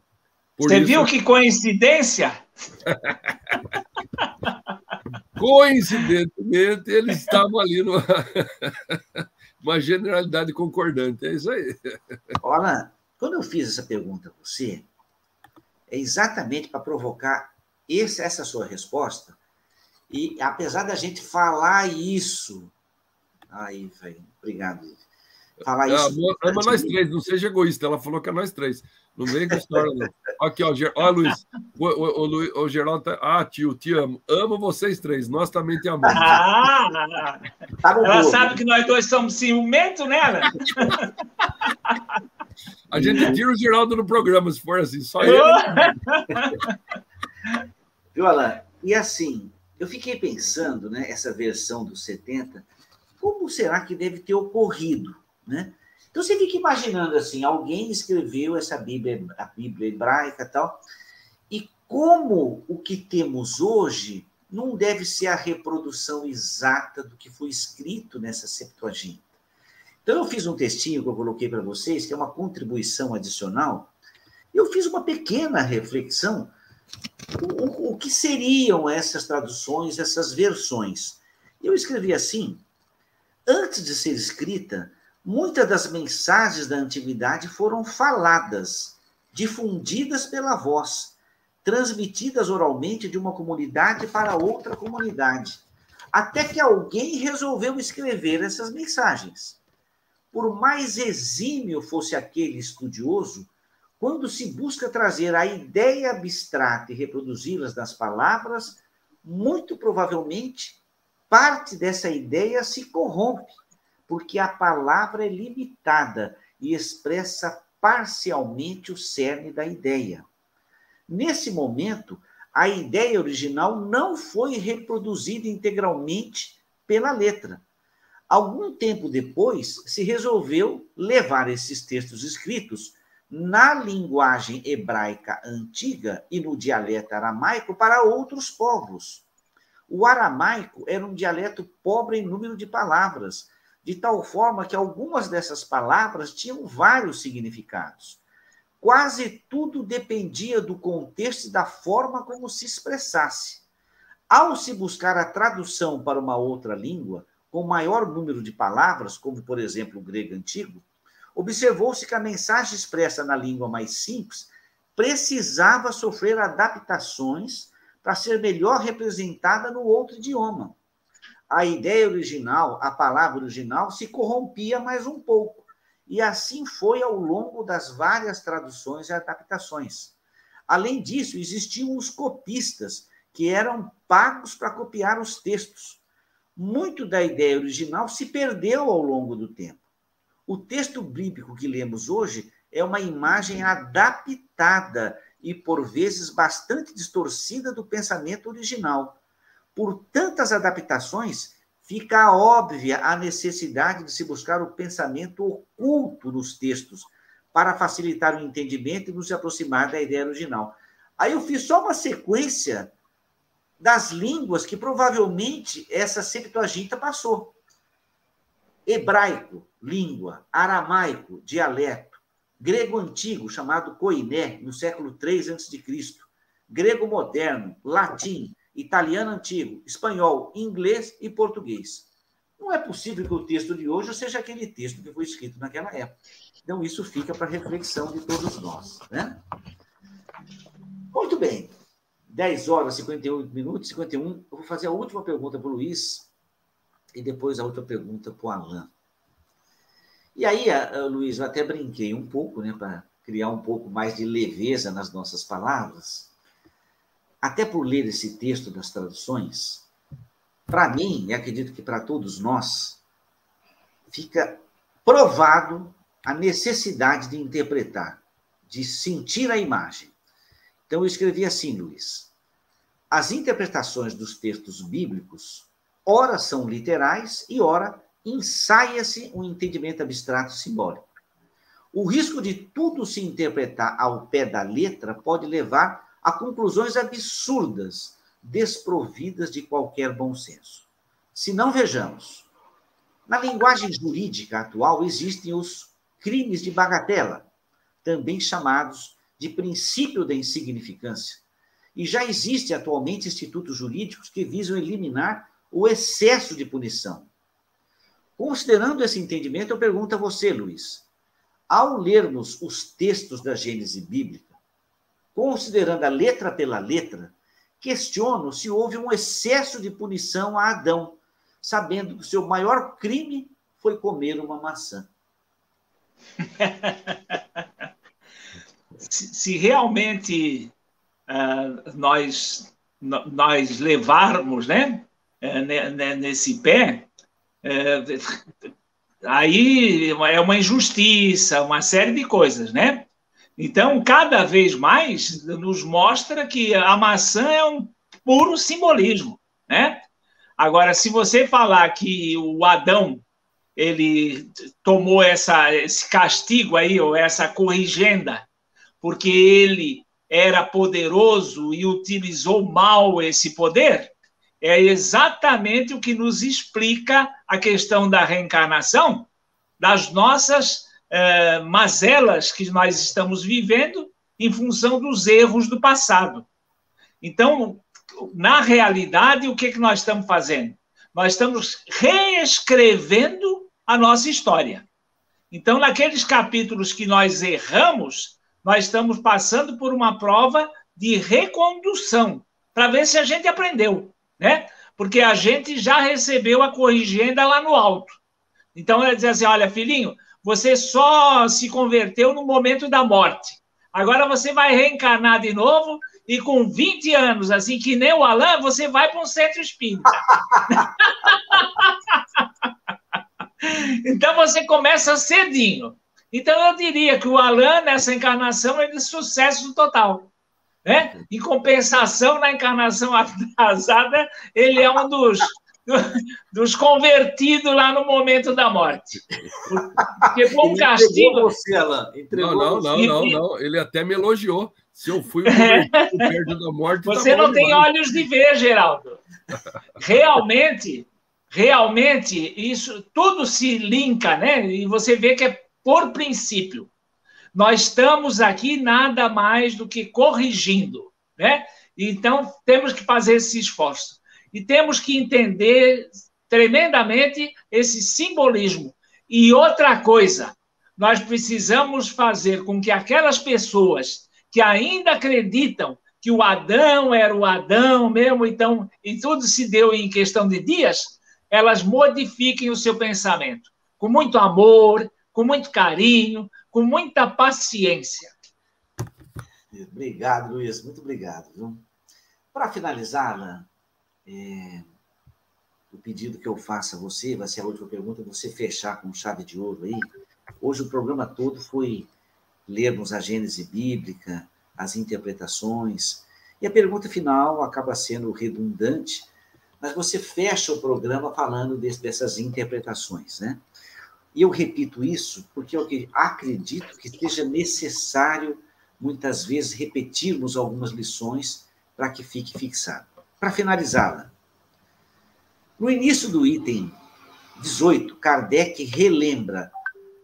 Por Você isso... viu que coincidência? Coincidentemente, eles estavam ali numa uma generalidade concordante. É isso aí. Olha, quando eu fiz essa pergunta a você, é exatamente para provocar esse, essa sua resposta. E apesar da gente falar isso. Aí, velho, obrigado. Falar isso. Ama nós três, não seja egoísta. Ela falou que é nós três. Não vem com história, não. Aqui, ó, Ger... ó Luiz. O, o, o, o Geraldo tá... Ah, tio, te amo. Amo vocês três. Nós também te amamos. Ah, tá ela sabe que nós dois somos ciumentos, né, A gente tira o Geraldo no programa, se for assim, só ele. Viu, Alain? E assim, eu fiquei pensando, né, essa versão dos 70, como será que deve ter ocorrido, né? Então você fica imaginando assim, alguém escreveu essa Bíblia, a Bíblia hebraica e tal, e como o que temos hoje não deve ser a reprodução exata do que foi escrito nessa Septuaginta. Então eu fiz um textinho que eu coloquei para vocês, que é uma contribuição adicional. Eu fiz uma pequena reflexão o, o que seriam essas traduções, essas versões. Eu escrevi assim: antes de ser escrita, Muitas das mensagens da antiguidade foram faladas, difundidas pela voz, transmitidas oralmente de uma comunidade para outra comunidade, até que alguém resolveu escrever essas mensagens. Por mais exímio fosse aquele estudioso, quando se busca trazer a ideia abstrata e reproduzi-las nas palavras, muito provavelmente parte dessa ideia se corrompe porque a palavra é limitada e expressa parcialmente o cerne da ideia. Nesse momento, a ideia original não foi reproduzida integralmente pela letra. Algum tempo depois, se resolveu levar esses textos escritos na linguagem hebraica antiga e no dialeto aramaico para outros povos. O aramaico era um dialeto pobre em número de palavras, de tal forma que algumas dessas palavras tinham vários significados. Quase tudo dependia do contexto e da forma como se expressasse. Ao se buscar a tradução para uma outra língua, com maior número de palavras, como por exemplo o grego antigo, observou-se que a mensagem expressa na língua mais simples precisava sofrer adaptações para ser melhor representada no outro idioma. A ideia original, a palavra original, se corrompia mais um pouco. E assim foi ao longo das várias traduções e adaptações. Além disso, existiam os copistas, que eram pagos para copiar os textos. Muito da ideia original se perdeu ao longo do tempo. O texto bíblico que lemos hoje é uma imagem adaptada e, por vezes, bastante distorcida do pensamento original. Por tantas adaptações, fica óbvia a necessidade de se buscar o pensamento oculto nos textos, para facilitar o entendimento e nos aproximar da ideia original. Aí eu fiz só uma sequência das línguas que provavelmente essa Septuaginta passou. Hebraico, língua, aramaico, dialeto, grego antigo, chamado koiné, no século III a.C., grego moderno, latim, italiano antigo, espanhol, inglês e português. Não é possível que o texto de hoje seja aquele texto que foi escrito naquela época. Então, isso fica para reflexão de todos nós. Né? Muito bem. 10 horas, 51 minutos, 51. Eu vou fazer a última pergunta para o Luiz e depois a outra pergunta para o Alain. E aí, Luiz, eu até brinquei um pouco, né, para criar um pouco mais de leveza nas nossas palavras. Até por ler esse texto das traduções, para mim, e acredito que para todos nós, fica provado a necessidade de interpretar, de sentir a imagem. Então, eu escrevi assim, Luiz. As interpretações dos textos bíblicos, ora são literais e ora ensaia-se um entendimento abstrato simbólico. O risco de tudo se interpretar ao pé da letra pode levar a conclusões absurdas desprovidas de qualquer bom senso. Se não vejamos, na linguagem jurídica atual existem os crimes de bagatela, também chamados de princípio da insignificância. E já existem atualmente institutos jurídicos que visam eliminar o excesso de punição. Considerando esse entendimento, eu pergunto a você, Luiz, ao lermos os textos da Gênese bíblica, considerando a letra pela letra, questiono se houve um excesso de punição a Adão, sabendo que o seu maior crime foi comer uma maçã. se, se, realmente uh, nós, nós levarmos né, uh, nesse pé, uh, aí é uma injustiça, uma série de coisas, né? Então, cada vez mais nos mostra que a maçã é um puro simbolismo, né? Agora, se você falar que o Adão ele tomou essa, esse castigo aí, ou essa corrigenda, porque ele era poderoso e utilizou mal esse poder, é exatamente o que nos explica a questão da reencarnação, das nossas é, mazelas que nós estamos vivendo em função dos erros do passado. Então, na realidade, o que, que nós estamos fazendo? Nós estamos reescrevendo a nossa história. Então, naqueles capítulos que nós erramos, nós estamos passando por uma prova de recondução, para ver se a gente aprendeu, né? Porque a gente já recebeu a corrigenda lá no alto. Então, ela diz assim: olha, filhinho, você só se converteu no momento da morte. Agora você vai reencarnar de novo e com 20 anos, assim que nem o Alain, você vai para um centro espírita. então você começa cedinho. Então eu diria que o Alain, nessa encarnação, é de sucesso total. Né? Em compensação, na encarnação atrasada, ele é um dos dos convertidos lá no momento da morte. Porque foi um ele castigo. Você, Alan. Entregou não, não, não, não, não. Ele até me elogiou. Se eu fui é. perto da morte. Tá você tá não tem demais. olhos de ver, Geraldo. Realmente, realmente, isso tudo se linka, né? E você vê que é por princípio. Nós estamos aqui nada mais do que corrigindo, né? Então, temos que fazer esse esforço. E temos que entender tremendamente esse simbolismo. E outra coisa, nós precisamos fazer com que aquelas pessoas que ainda acreditam que o Adão era o Adão mesmo, então, e tudo se deu em questão de dias, elas modifiquem o seu pensamento com muito amor, com muito carinho, com muita paciência. Obrigado, Luiz, muito obrigado. Para finalizar, Alain, é, o pedido que eu faço a você, vai ser a última pergunta, você fechar com chave de ouro aí. Hoje o programa todo foi lermos a Gênese bíblica, as interpretações, e a pergunta final acaba sendo redundante, mas você fecha o programa falando dessas interpretações, né? E eu repito isso porque eu acredito que seja necessário, muitas vezes, repetirmos algumas lições para que fique fixado. Para finalizá-la, no início do item 18, Kardec relembra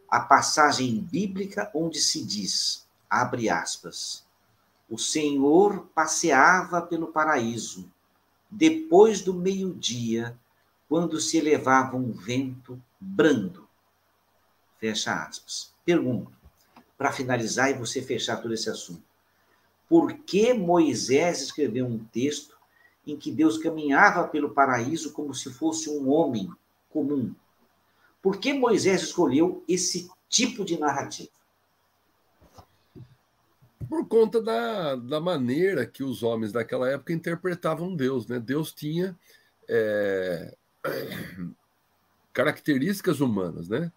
a passagem bíblica onde se diz, abre aspas, o Senhor passeava pelo paraíso, depois do meio-dia, quando se elevava um vento brando. Fecha aspas. Pergunto, para finalizar e você fechar todo esse assunto. Por que Moisés escreveu um texto em que Deus caminhava pelo paraíso como se fosse um homem comum? Por que Moisés escolheu esse tipo de narrativa? Por conta da, da maneira que os homens daquela época interpretavam Deus. Né? Deus tinha é, características humanas, né?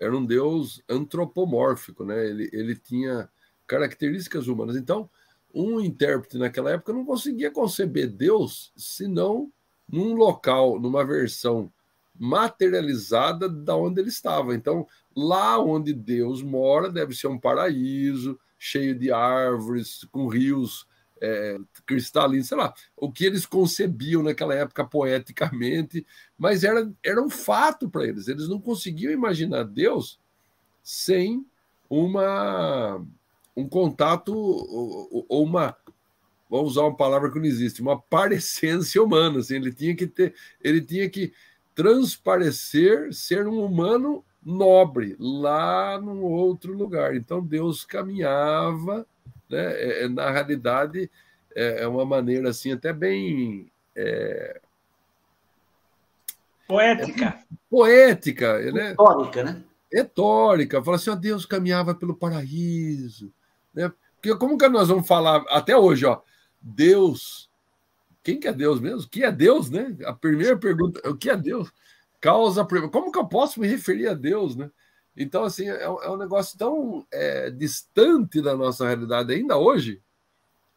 Era um Deus antropomórfico, né? Ele, ele tinha características humanas. Então, um intérprete naquela época não conseguia conceber Deus senão num local, numa versão materializada da onde ele estava. Então, lá onde Deus mora deve ser um paraíso cheio de árvores, com rios é, cristalinos, sei lá, o que eles concebiam naquela época poeticamente, mas era, era um fato para eles. Eles não conseguiam imaginar Deus sem uma um contato ou, ou uma vamos usar uma palavra que não existe, uma parecência humana. Assim, ele tinha que ter, ele tinha que transparecer ser um humano nobre lá num outro lugar. Então Deus caminhava, né? É, é, na realidade é, é, uma maneira assim até bem é... poética, é, poética, né? Retórica, né? Retórica. Fala assim, ó, Deus caminhava pelo paraíso, né? Porque como que nós vamos falar até hoje, ó? Deus. Quem que é Deus mesmo? O que é Deus, né? A primeira pergunta, o que é Deus? Causa. Como que eu posso me referir a Deus, né? Então, assim, é, é um negócio tão é, distante da nossa realidade ainda hoje.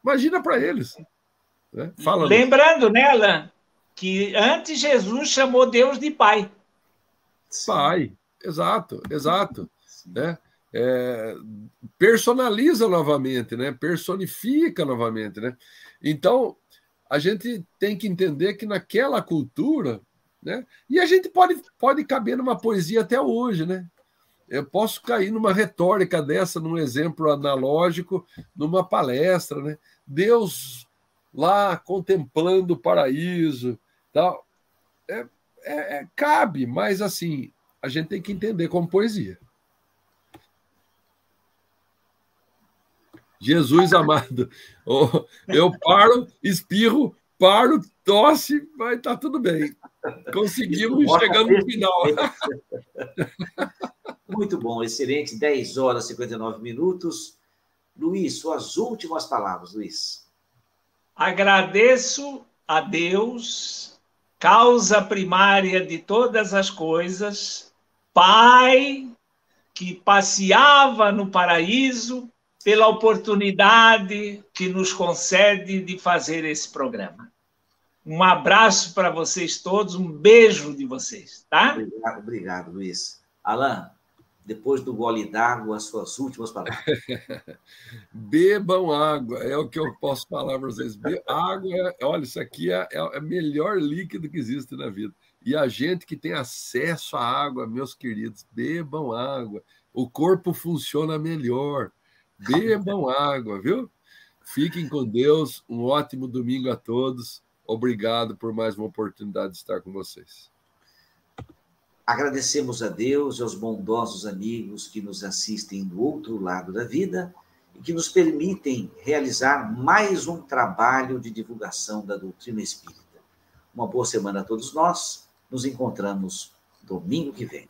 Imagina para eles. Né? Fala, Lembrando, né, Alan, que antes Jesus chamou Deus de Pai. Pai, exato, exato. Né? É, personaliza novamente, né? personifica novamente. Né? Então, a gente tem que entender que naquela cultura, né? e a gente pode, pode caber numa poesia até hoje, né? Eu posso cair numa retórica dessa, num exemplo analógico, numa palestra, né? Deus lá contemplando o paraíso, tal. É, é, é, cabe, mas assim, a gente tem que entender como poesia. Jesus amado, eu paro, espirro, paro, tosse, vai estar tá tudo bem. Conseguimos chegar no final. Muito bom, excelente. 10 horas e 59 minutos. Luiz, suas últimas palavras, Luiz. Agradeço a Deus, causa primária de todas as coisas, Pai que passeava no paraíso, pela oportunidade que nos concede de fazer esse programa. Um abraço para vocês todos, um beijo de vocês, tá? Obrigado, obrigado Luiz. Alan, depois do gole d'água, as suas últimas palavras. Bebam água, é o que eu posso falar para vocês. Be água, é, olha, isso aqui é, é o melhor líquido que existe na vida. E a gente que tem acesso à água, meus queridos, bebam água. O corpo funciona melhor. Bebam água, viu? Fiquem com Deus. Um ótimo domingo a todos. Obrigado por mais uma oportunidade de estar com vocês. Agradecemos a Deus e aos bondosos amigos que nos assistem do outro lado da vida e que nos permitem realizar mais um trabalho de divulgação da doutrina espírita. Uma boa semana a todos nós. Nos encontramos domingo que vem.